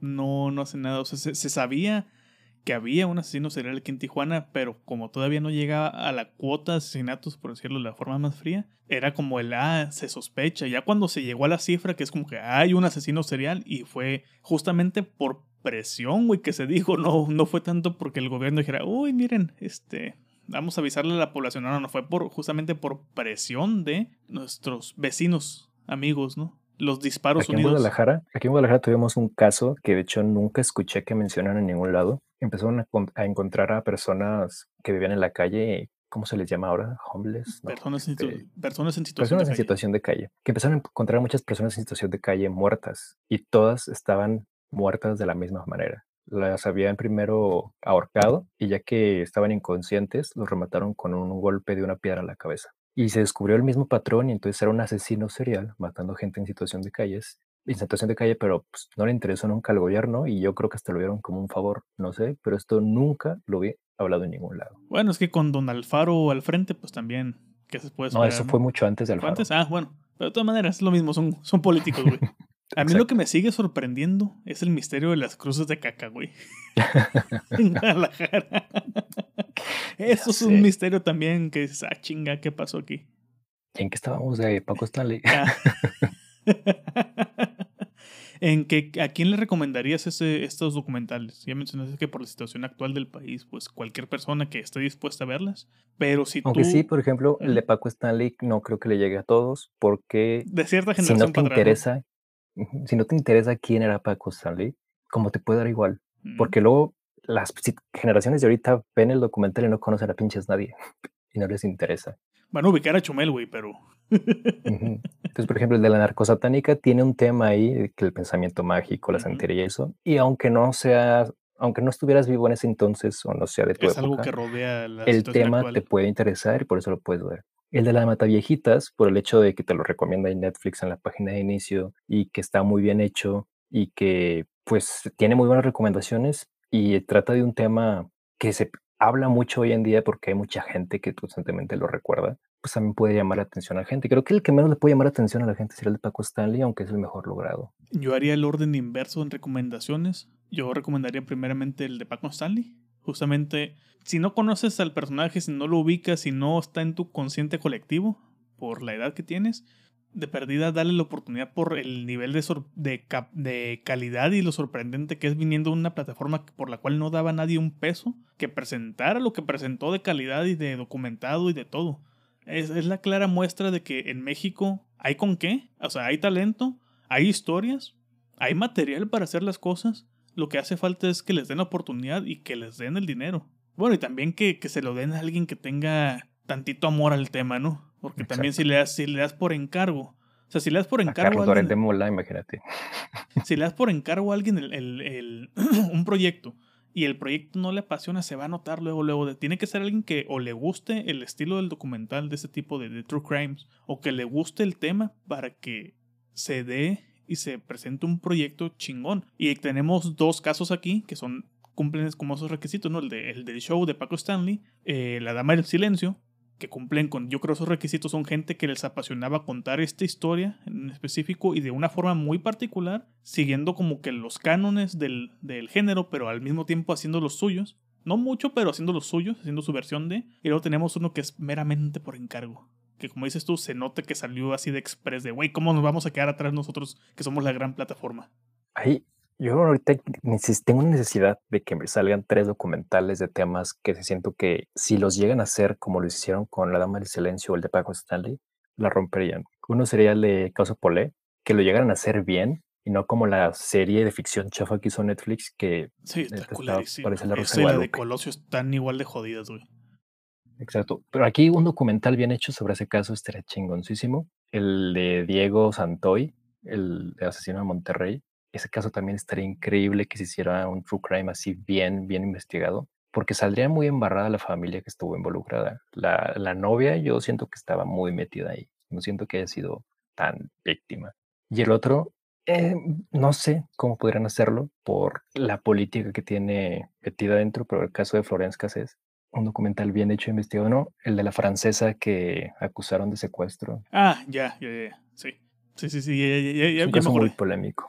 no, no hace nada. O sea, se, se sabía que había un asesino serial aquí en Tijuana, pero como todavía no llegaba a la cuota de asesinatos, por decirlo de la forma más fría, era como el, ah, se sospecha. Ya cuando se llegó a la cifra, que es como que hay un asesino serial, y fue justamente por presión, güey, que se dijo, no, no fue tanto porque el gobierno dijera, uy, miren, este, vamos a avisarle a la población. No, no, fue por, justamente por presión de nuestros vecinos, amigos, ¿no? Los disparos Aquí en unidos. Guadalajara, aquí en Guadalajara tuvimos un caso que de hecho nunca escuché que mencionan en ningún lado. Empezaron a, con- a encontrar a personas que vivían en la calle, ¿cómo se les llama ahora? Homeless. No, Personas, en este, personas en situación personas de en calle. situación de calle. Que empezaron a encontrar a muchas personas en situación de calle muertas y todas estaban muertas de la misma manera. Las habían primero ahorcado y ya que estaban inconscientes, los remataron con un golpe de una piedra en la cabeza. Y se descubrió el mismo patrón y entonces era un asesino serial matando gente en situación de calles, en situación de calle, pero pues, no le interesó nunca al gobierno y yo creo que hasta lo vieron como un favor, no sé, pero esto nunca lo vi hablado en ningún lado. Bueno, es que con Don Alfaro al frente, pues también, ¿qué se puede No, esperar? eso fue mucho antes ¿Fue Alfaro. antes? Ah, bueno. Pero de todas maneras, es lo mismo, son, son políticos, güey. A mí lo que me sigue sorprendiendo es el misterio de las cruces de caca, güey. en Guadalajara. Eso es un misterio también que es, ah, chinga, ¿qué pasó aquí? ¿En qué estábamos de Paco Stanley? Ah. en que, ¿A quién le recomendarías ese, estos documentales? Ya mencionaste que por la situación actual del país, pues cualquier persona que esté dispuesta a verlas. Pero si Aunque sí, por ejemplo, el de Paco Stanley no creo que le llegue a todos porque... De cierta generación si no te interesa, si no te interesa quién era Paco Stanley, como te puede dar igual. Mm. Porque luego las generaciones de ahorita ven el documental y no conocen a pinches nadie y no les interesa. Van a ubicar a Chumel, güey, pero. Entonces, por ejemplo, el de la narcosatánica tiene un tema ahí, que el pensamiento mágico, la santería y eso. Y aunque no sea, aunque no estuvieras vivo en ese entonces o no sea de tu es algo que rodea la el tema te puede interesar y por eso lo puedes ver. El de la mata viejitas, por el hecho de que te lo recomienda en Netflix en la página de inicio y que está muy bien hecho y que pues tiene muy buenas recomendaciones y trata de un tema que se habla mucho hoy en día porque hay mucha gente que constantemente lo recuerda, pues también puede llamar la atención a la gente. Creo que el que menos le puede llamar la atención a la gente sería el de Paco Stanley, aunque es el mejor logrado. Yo haría el orden inverso en recomendaciones. Yo recomendaría primeramente el de Paco Stanley. Justamente, si no conoces al personaje, si no lo ubicas, si no está en tu consciente colectivo, por la edad que tienes, de perdida darle la oportunidad por el nivel de, de, de, calidad y lo sorprendente que es viniendo una plataforma por la cual no daba nadie un peso, que presentara lo que presentó de calidad y de documentado y de todo. Es, es la clara muestra de que en México hay con qué, o sea, hay talento, hay historias, hay material para hacer las cosas. Lo que hace falta es que les den la oportunidad y que les den el dinero. Bueno, y también que, que se lo den a alguien que tenga tantito amor al tema, ¿no? Porque también si le, das, si le das por encargo, o sea, si le das por encargo. a alguien, Mola, imagínate. Si le das por encargo a alguien el, el, un proyecto y el proyecto no le apasiona, se va a notar luego, luego. tiene que ser alguien que o le guste el estilo del documental de ese tipo de, de True Crimes o que le guste el tema para que se dé y se presente un proyecto chingón. Y tenemos dos casos aquí que son cumplen como esos requisitos, ¿no? El, de, el del show de Paco Stanley, eh, La Dama del Silencio, que cumplen con, yo creo esos requisitos son gente que les apasionaba contar esta historia en específico y de una forma muy particular, siguiendo como que los cánones del, del género, pero al mismo tiempo haciendo los suyos. No mucho, pero haciendo los suyos, haciendo su versión de. Y luego tenemos uno que es meramente por encargo. Que como dices tú, se nota que salió así de express de, güey, ¿cómo nos vamos a quedar atrás nosotros que somos la gran plataforma? Ahí, yo ahorita tengo necesidad de que me salgan tres documentales de temas que se siento que si los llegan a hacer como lo hicieron con La Dama del Silencio o el de Paco Stanley, la romperían. Uno sería el de Caso Polé, que lo llegaran a hacer bien y no como la serie de ficción chafa que hizo Netflix que sí, está, parece la, Rosa la de Colosio están igual de jodidas, güey. Exacto. Pero aquí un documental bien hecho sobre ese caso estaría chingoncísimo. El de Diego Santoy, el asesino de Monterrey ese caso también estaría increíble que se hiciera un true crime así bien, bien investigado, porque saldría muy embarrada la familia que estuvo involucrada. La, la novia yo siento que estaba muy metida ahí, no siento que haya sido tan víctima. Y el otro, eh, no sé cómo podrían hacerlo por la política que tiene metida dentro, pero el caso de Florence Cassés, un documental bien hecho e investigado, ¿no? El de la francesa que acusaron de secuestro. Ah, ya, ya, ya, sí. Sí, sí, sí, ya, ya, ya, es muy polémico.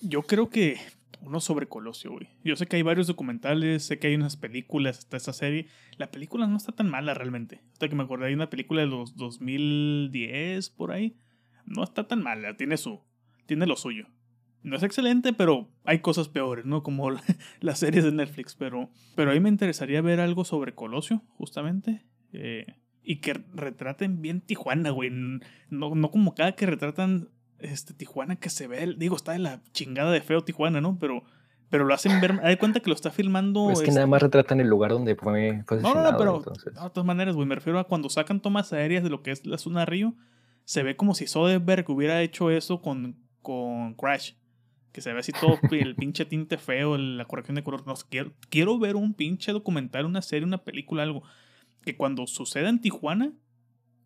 Yo creo que uno sobre Colosio, güey. Yo sé que hay varios documentales, sé que hay unas películas, hasta esta serie. La película no está tan mala realmente. Hasta que me acordé, hay una película de los 2010 por ahí. No está tan mala, tiene su, tiene lo suyo. No es excelente, pero hay cosas peores, ¿no? Como las series de Netflix, pero, pero ahí me interesaría ver algo sobre Colosio, justamente. Eh, y que retraten bien Tijuana, güey. No, no como cada que retratan este, Tijuana que se ve, digo, está de la chingada de feo Tijuana, ¿no? Pero, pero lo hacen ver, hay cuenta que lo está filmando. Es que nada más retratan el lugar donde fue, fue No, no, pero de todas maneras, güey, me refiero a cuando sacan tomas aéreas de lo que es la zona Río, se ve como si Soderbergh hubiera hecho eso con, con Crash. Que se ve así todo el pinche tinte feo, la corrección de color. No, quiero, quiero ver un pinche documental, una serie, una película, algo. Que cuando suceda en Tijuana,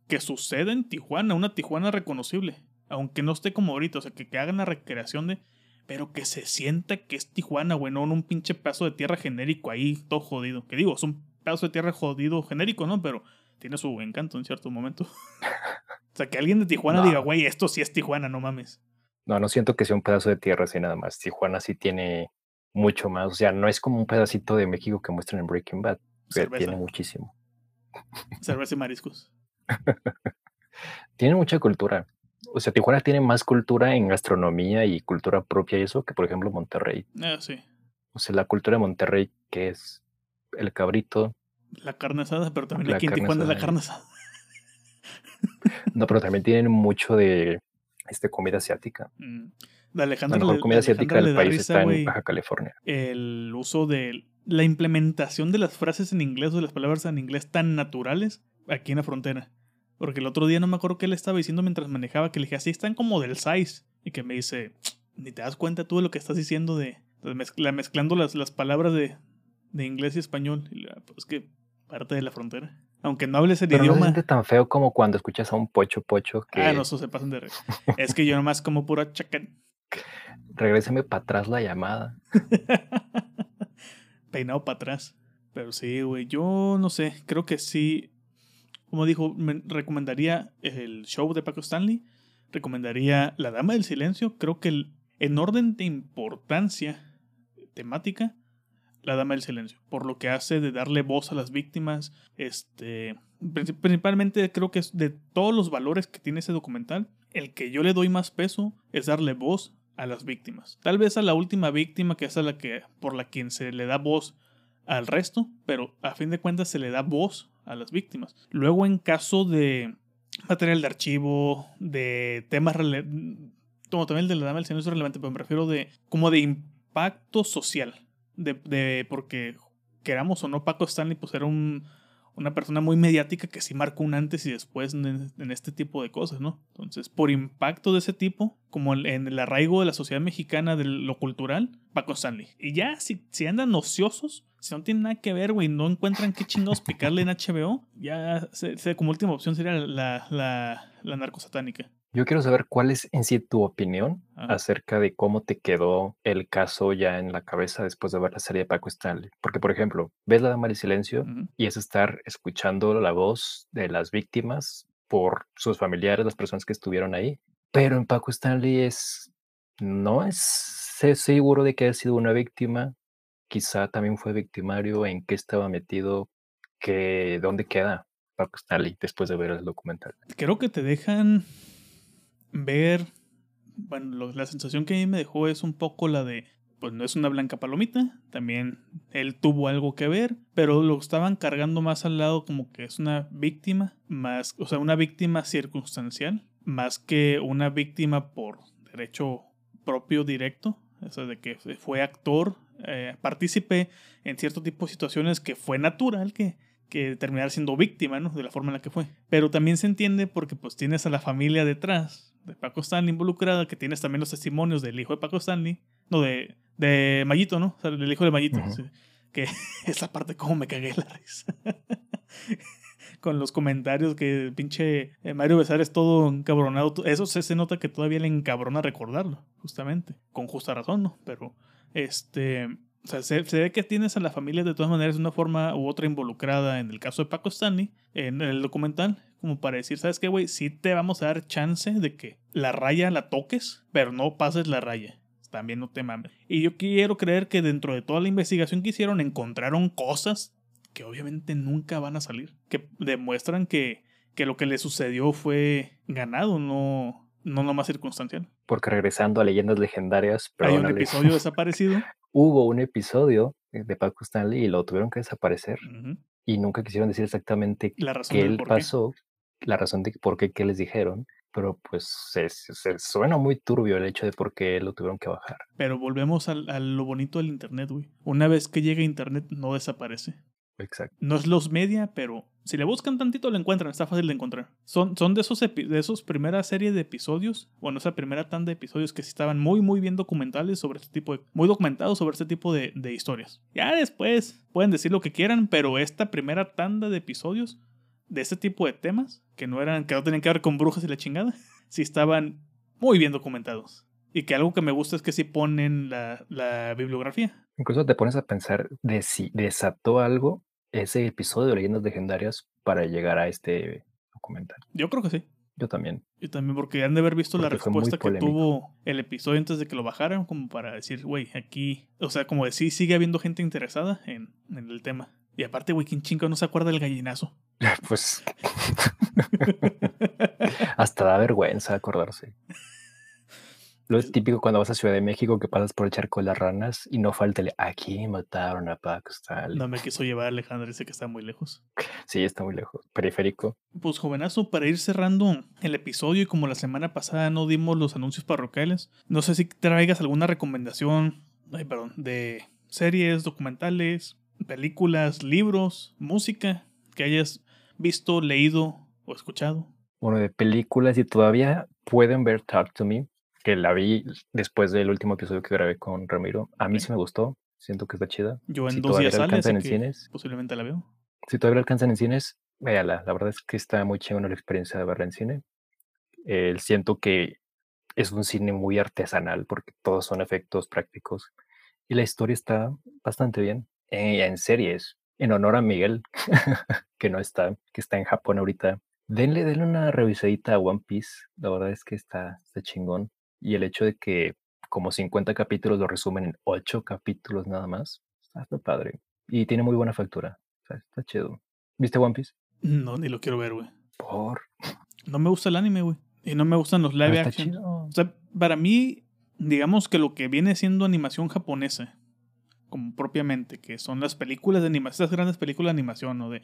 que suceda en Tijuana, una Tijuana reconocible aunque no esté como ahorita, o sea, que, que hagan la recreación de, pero que se sienta que es Tijuana, güey, no un pinche pedazo de tierra genérico ahí, todo jodido. Que digo, es un pedazo de tierra jodido genérico, ¿no? Pero tiene su encanto en cierto momento. o sea, que alguien de Tijuana diga, güey, esto sí es Tijuana, no mames. No, no siento que sea un pedazo de tierra así nada más. Tijuana sí tiene mucho más. O sea, no es como un pedacito de México que muestran en Breaking Bad. Pero tiene muchísimo. Cerveza y mariscos. tiene mucha cultura. O sea, Tijuana tiene más cultura en gastronomía y cultura propia y eso que, por ejemplo, Monterrey. Ah, sí. O sea, la cultura de Monterrey, que es el cabrito. La carne asada, pero también aquí en Tijuana es la carne asada. No, pero también tienen mucho de este, comida asiática. Mm. la mejor comida asiática del país está en Baja California. El uso de la implementación de las frases en inglés o de las palabras en inglés tan naturales aquí en la frontera. Porque el otro día no me acuerdo qué le estaba diciendo mientras manejaba, que le dije, así están como del size. Y que me dice, ni te das cuenta tú de lo que estás diciendo de, mezclando las, las palabras de, de inglés y español. Y pues que parte de la frontera. Aunque no hables el Pero idioma. No se tan feo como cuando escuchas a un pocho pocho que. Ah, no, eso se pasan de Es que yo nomás como pura chacan. Regréseme para atrás la llamada. Peinado para atrás. Pero sí, güey. Yo no sé. Creo que sí. Como dijo, me recomendaría el show de Paco Stanley. Recomendaría La Dama del Silencio. Creo que en orden de importancia temática, la Dama del Silencio, por lo que hace de darle voz a las víctimas. Este, principalmente creo que es de todos los valores que tiene ese documental, el que yo le doy más peso es darle voz a las víctimas. Tal vez a la última víctima, que es a la que por la quien se le da voz al resto, pero a fin de cuentas se le da voz a las víctimas. Luego en caso de material de archivo, de temas como también el de la dama del silencio es relevante, pero me refiero de como de impacto social de, porque queramos o no, Paco Stanley pues era un, una persona muy mediática que sí marcó un antes y después en, este tipo de cosas, ¿no? Entonces, por impacto de ese tipo, como en el arraigo de la sociedad mexicana de lo cultural, Paco Stanley. Y ya, si, si andan ociosos, si no tienen nada que ver, güey, no encuentran qué chingados picarle en HBO, ya como última opción sería la, la, la narcosatánica. Yo quiero saber cuál es en sí tu opinión acerca de cómo te quedó el caso ya en la cabeza después de ver la serie de Paco Stanley. Porque, por ejemplo, ves La Dama del Silencio y es estar escuchando la voz de las víctimas por sus familiares, las personas que estuvieron ahí. Pero en Paco Stanley es, no es seguro de que haya sido una víctima. Quizá también fue victimario, en qué estaba metido, que, dónde queda Paco Stanley después de ver el documental. Creo que te dejan ver, bueno, la sensación que a mí me dejó es un poco la de, pues no es una blanca palomita, también él tuvo algo que ver, pero lo estaban cargando más al lado como que es una víctima, más, o sea, una víctima circunstancial, más que una víctima por derecho propio directo, o sea, de que fue actor, eh, partícipe en cierto tipo de situaciones que fue natural que que terminar siendo víctima, ¿no? De la forma en la que fue. Pero también se entiende porque pues tienes a la familia detrás de Paco Stanley involucrada, que tienes también los testimonios del hijo de Paco Stanley, no, de, de Mayito, ¿no? O sea, del hijo de Mayito. que esa parte como me cagué la risa. Con los comentarios que el pinche eh, Mario Besar es todo encabronado. Eso se, se nota que todavía le encabrona recordarlo, justamente. Con justa razón, ¿no? Pero, este o sea, se, ve que tienes a la familia de todas maneras de una forma u otra involucrada en el caso de Paco Stanley, en el documental, como para decir, ¿sabes qué, güey? Sí te vamos a dar chance de que la raya la toques, pero no pases la raya. También no te mames. Y yo quiero creer que dentro de toda la investigación que hicieron encontraron cosas que obviamente nunca van a salir, que demuestran que, que lo que le sucedió fue ganado, no, no nomás circunstancial. Porque regresando a leyendas legendarias, hay un episodio desaparecido hubo un episodio de Paco Stanley y lo tuvieron que desaparecer y nunca quisieron decir exactamente qué él pasó, la razón de por qué, qué les dijeron, pero pues se, suena muy turbio el hecho de por qué lo tuvieron que bajar. Pero volvemos a, a lo bonito del Internet, güey. Una vez que llega Internet no desaparece. Exacto. No es los media, pero si le buscan tantito lo encuentran, está fácil de encontrar. Son, son de esos de esos primera serie de episodios, bueno, esa primera tanda de episodios que sí estaban muy muy bien documentales sobre este tipo muy documentados sobre este tipo de, de historias. Ya después pueden decir lo que quieran, pero esta primera tanda de episodios de este tipo de temas, que no eran, que no tenían que ver con brujas y la chingada, sí estaban muy bien documentados. Y que algo que me gusta es que sí ponen la, la bibliografía. Incluso te pones a pensar de si desató algo ese episodio de Leyendas Legendarias para llegar a este documental. Yo creo que sí. Yo también. Yo también, porque han de haber visto la Porque respuesta que tuvo el episodio antes de que lo bajaran, como para decir, güey, aquí. O sea, como decir, sigue habiendo gente interesada en, en el tema. Y aparte, güey, ¿quién chingo no se acuerda del gallinazo? Pues hasta da vergüenza acordarse. Lo es típico cuando vas a Ciudad de México que pasas por el charco de las ranas y no falta el aquí mataron a Paco Stanley". No me quiso llevar Alejandro, dice que está muy lejos. Sí, está muy lejos. Periférico. Pues jovenazo, para ir cerrando el episodio y como la semana pasada no dimos los anuncios parroquiales, no sé si traigas alguna recomendación, ay, perdón, de series, documentales, películas, libros, música que hayas visto, leído o escuchado. Bueno, de películas y todavía pueden ver Talk to Me, que la vi después del último episodio que grabé con Ramiro. A mí sí me gustó. Siento que está chida. Yo en Si dos todavía días sale, en cines. posiblemente la veo. Si todavía la alcanzan en cines, véala. La verdad es que está muy chingona la experiencia de verla en cine. Eh, siento que es un cine muy artesanal porque todos son efectos prácticos y la historia está bastante bien. Eh, en series, en honor a Miguel, que no está, que está en Japón ahorita, denle, denle una revisadita a One Piece. La verdad es que está, está chingón. Y el hecho de que como 50 capítulos lo resumen en 8 capítulos nada más, está, padre. Y tiene muy buena factura. O sea, está chido. ¿Viste One Piece? No, ni lo quiero ver, güey. Por. No me gusta el anime, güey. Y no me gustan los Pero live está action. chido. O sea, para mí, digamos que lo que viene siendo animación japonesa, como propiamente, que son las películas de animación, estas grandes películas de animación, ¿no? De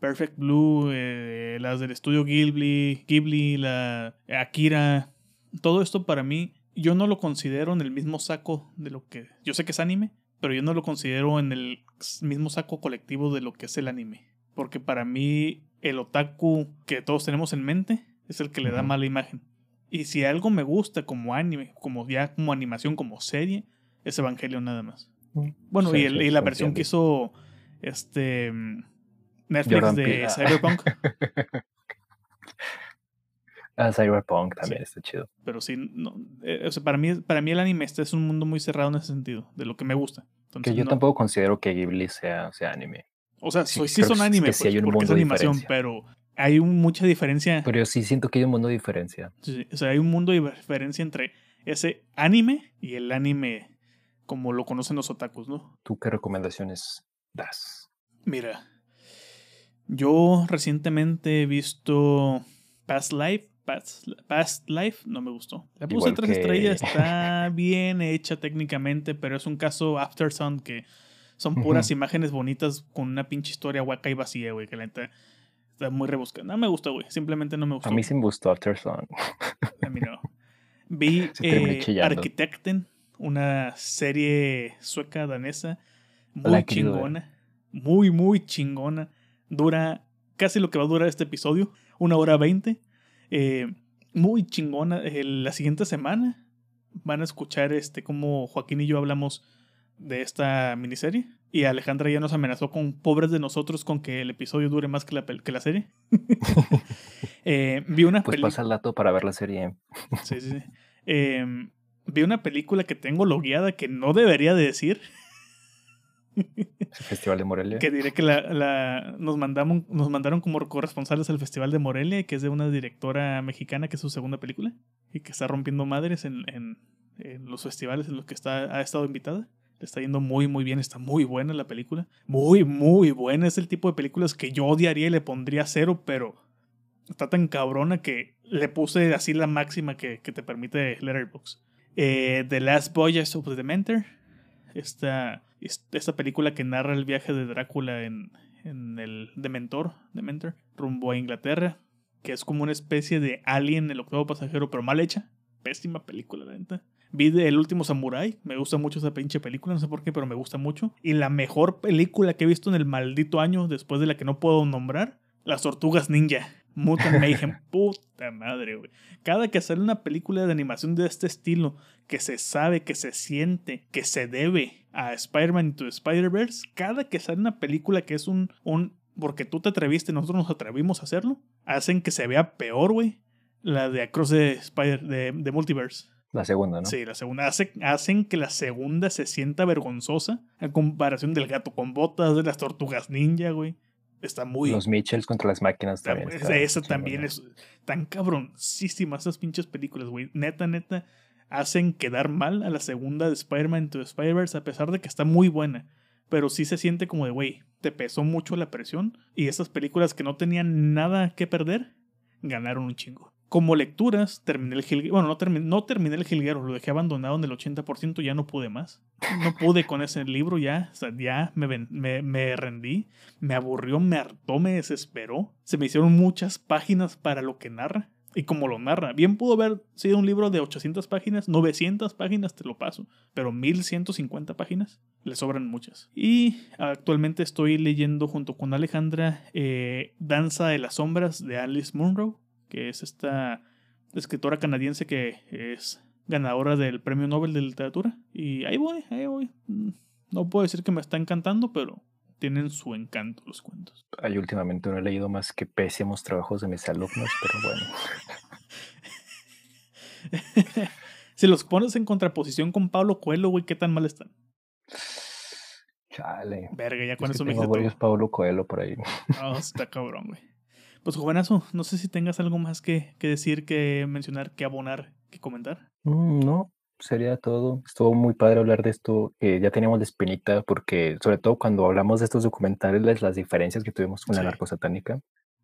Perfect Blue, eh, las del estudio Ghibli, Ghibli, la Akira, todo esto para mí, yo no lo considero en el mismo saco de lo que, yo sé que es anime, pero yo no lo considero en el mismo saco colectivo de lo que es el anime. Porque para mí, el otaku que todos tenemos en mente es el que le da mala imagen. Y si algo me gusta como anime, como ya como animación, como serie, es Evangelion nada más. Mm, Bueno, sí, y, el- y la versión que hizo este mm, Netflix de ah. Cyberpunk. Ah, Cyberpunk también Sí. está chido. pero sí, no, eh, o sea, para mí, para mí el anime este es un mundo muy cerrado en ese sentido, de lo que me gusta. Entonces, Que yo no- tampoco considero que Ghibli sea, sea anime. O sea, sí, soy- sí son que anime, sí pues, hay un porque es mundo de animación, pero hay un- mucha diferencia. Pero yo sí siento que hay un mundo de diferencia. Sí, o sea, hay un mundo de diferencia entre ese anime y el anime como lo conocen los otakus, ¿no? ¿Tú qué recomendaciones das? Mira, yo recientemente he visto Past Life. Past, Past Life no me gustó. Le puse Igual tres que- estrellas, está bien hecha técnicamente, pero es un caso Aftersun que son puras imágenes bonitas con una pinche historia hueca y vacía, güey, que la neta está muy rebuscada. No me gustó, güey, simplemente no me gustó. A mí sí me gustó After Sun. A mí no. Vi eh. Arkitekten, una serie sueca danesa, muy La chingona, muy, muy chingona. Dura casi lo que va a durar este episodio, una hora veinte. Eh, muy chingona. Eh, la siguiente semana van a escuchar este cómo Joaquín y yo hablamos de esta miniserie. Y Alejandra ya nos amenazó con pobres de nosotros con que el episodio dure más que la, que la serie. Eh, vi una Pues película. pasa el dato para ver la serie. Sí, sí, sí. Em, vi una película que tengo logueada que no debería de decir. El Festival de Morelia. Que diré que la, la- nos, mandamos, nos mandaron como corresponsales al Festival de Morelia, que es de una directora mexicana que es su segunda película y que está rompiendo madres en, en- en los festivales en los que está, ha estado invitada. Le está yendo muy, muy bien. Está muy buena la película. Muy, muy buena. Es el tipo de películas que yo odiaría y le pondría cero, pero está tan cabrona que le puse así la máxima que, que te permite Letterboxd. Eh, The Last Voyage of the Dementor. Esta, esta película que narra el viaje de Drácula en, en el Dementor, Dementor, rumbo a Inglaterra, que es como una especie de Alien, el octavo pasajero, pero mal hecha. Pésima película, la neta. Vi de El último Samurai, me gusta mucho esa pinche película, no sé por qué, pero me gusta mucho. Y la mejor película que he visto en el maldito año, después de la que no puedo nombrar, Las Tortugas Ninja. Mutant Mayhem. Puta madre, güey. Cada que sale una película de animación de este estilo, que se sabe, que se siente, que se debe a Spider-Man Into the Spider-Verse, cada que sale una película que es un, un. Porque tú te atreviste, nosotros nos atrevimos a hacerlo, hacen que se vea peor, güey. La de Across the Spider, de, de Multiverse. La segunda, ¿no? Sí, la segunda. Hace- hacen que la segunda se sienta vergonzosa a comparación del gato con botas, de las tortugas ninja, güey. Está muy. Los Mitchells contra las máquinas también. Está, esa también es tan cabroncísima, esas pinches películas, güey. Neta, neta, hacen quedar mal a la segunda de Spider-Man into Spider-Verse, a pesar de que está muy buena. Pero sí se siente como de, güey, te pesó mucho la presión. Y esas películas que no tenían nada que perder, ganaron un chingo. Como lecturas, terminé el Gilguero. Bueno, no, terminé, no terminé el Gilguero, lo dejé abandonado en el 80%, ya no pude más. No pude con ese libro ya, ya me, me, me rendí, me aburrió, me hartó, me desesperó. Se me hicieron muchas páginas para lo que narra y como lo narra. Bien pudo haber sido un libro de 800 páginas, 900 páginas te lo paso, pero 1150 páginas le sobran muchas. Y actualmente estoy leyendo junto con Alejandra eh, Danza de las Sombras de Alice Munro, que es esta escritora canadiense que es ganadora del Premio Nobel de Literatura. Y ahí voy, ahí voy. Mm, no puedo decir que me está encantando, pero tienen su encanto los cuentos. Ay, últimamente no he leído más que pésimos trabajos de mis alumnos, pero bueno. si los pones en contraposición con Pablo Coelho, güey, ¿qué tan mal están? Chale. Verga, ya con eso me tengo varios Pablo Coelho por ahí. No, está cabrón, güey. Pues jovenazo, no sé si tengas algo más que, que decir, que mencionar, que abonar, que comentar. Mm, no, sería todo. Estuvo muy padre hablar de esto. Eh, ya teníamos de espinita porque, sobre todo cuando hablamos de estos documentales, las diferencias que tuvimos con la narcosatánica.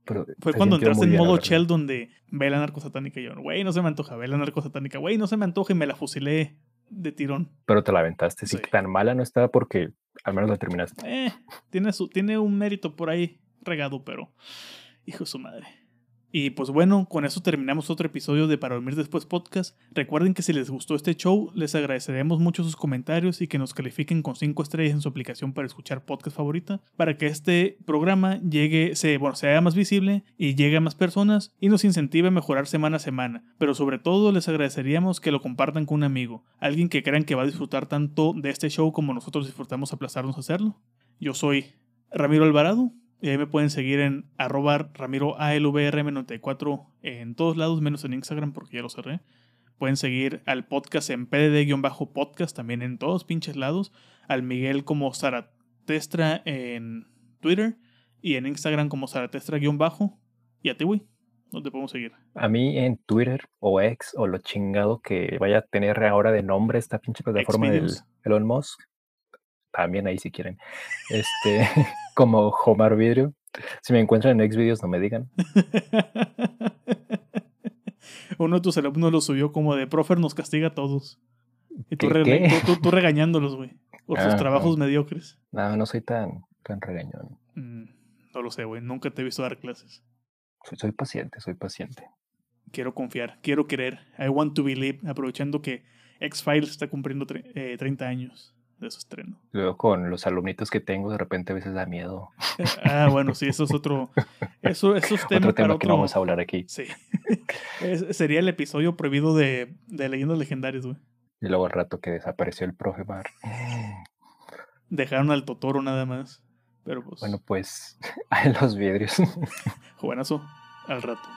Pero Fue cuando entraste en modo Shell donde ve la narcosatánica y yo, güey, no se me antoja, ve la narcosatánica, güey, no se me antoja y me la fusilé de tirón. Pero te la aventaste, sí. tan mala no estaba porque al menos la terminaste. Eh, tiene, su, tiene un mérito por ahí regado, pero hijo de su madre. Y pues bueno, con eso terminamos otro episodio de Para Dormir Después Podcast. Recuerden que si les gustó este show, les agradeceremos mucho sus comentarios y que nos califiquen con 5 estrellas en su aplicación para escuchar podcast favorita, para que este programa llegue, se, bueno, sea más visible y llegue a más personas y nos incentive a mejorar semana a semana. Pero sobre todo les agradeceríamos que lo compartan con un amigo, alguien que crean que va a disfrutar tanto de este show como nosotros disfrutamos aplazarnos a hacerlo. Yo soy Ramiro Alvarado y ahí me pueden seguir en arroba ramiro 94 en todos lados, menos en Instagram porque ya lo cerré. Pueden seguir al podcast en pdd-podcast también en todos pinches lados. Al Miguel como Zaratestra en Twitter y en Instagram como Zaratestra-bajo. Y a ti, güey, ¿dónde podemos seguir? A mí en Twitter o X o lo chingado que vaya a tener ahora de nombre esta pinche plataforma del Elon Musk también ahí si quieren. Este, como Homar Vidrio. Si me encuentran en Xvideos, no me digan. Uno de tus alumnos lo subió como de profer nos castiga a todos. Y tú, tú, regañándolos, güey. Por sus ah, trabajos mediocres. No, no soy tan, tan regañón. Mm, no lo sé, güey. Nunca te he visto dar clases. Soy, soy paciente, soy paciente. Quiero confiar, quiero querer. I want to believe, aprovechando que X-Files está cumpliendo 30 eh, años de su estreno. Luego con los alumnitos que tengo, de repente a veces da miedo. ah, bueno, sí, eso es otro. Eso, eso es tema, otro tema que no vamos a hablar aquí. Sí. sería el episodio prohibido de, de leyendas legendarias, güey. Y luego al rato que desapareció el profe Bar. Dejaron al Totoro nada más. Pero pues. Bueno, pues, a los vidrios. Juegazo, al rato.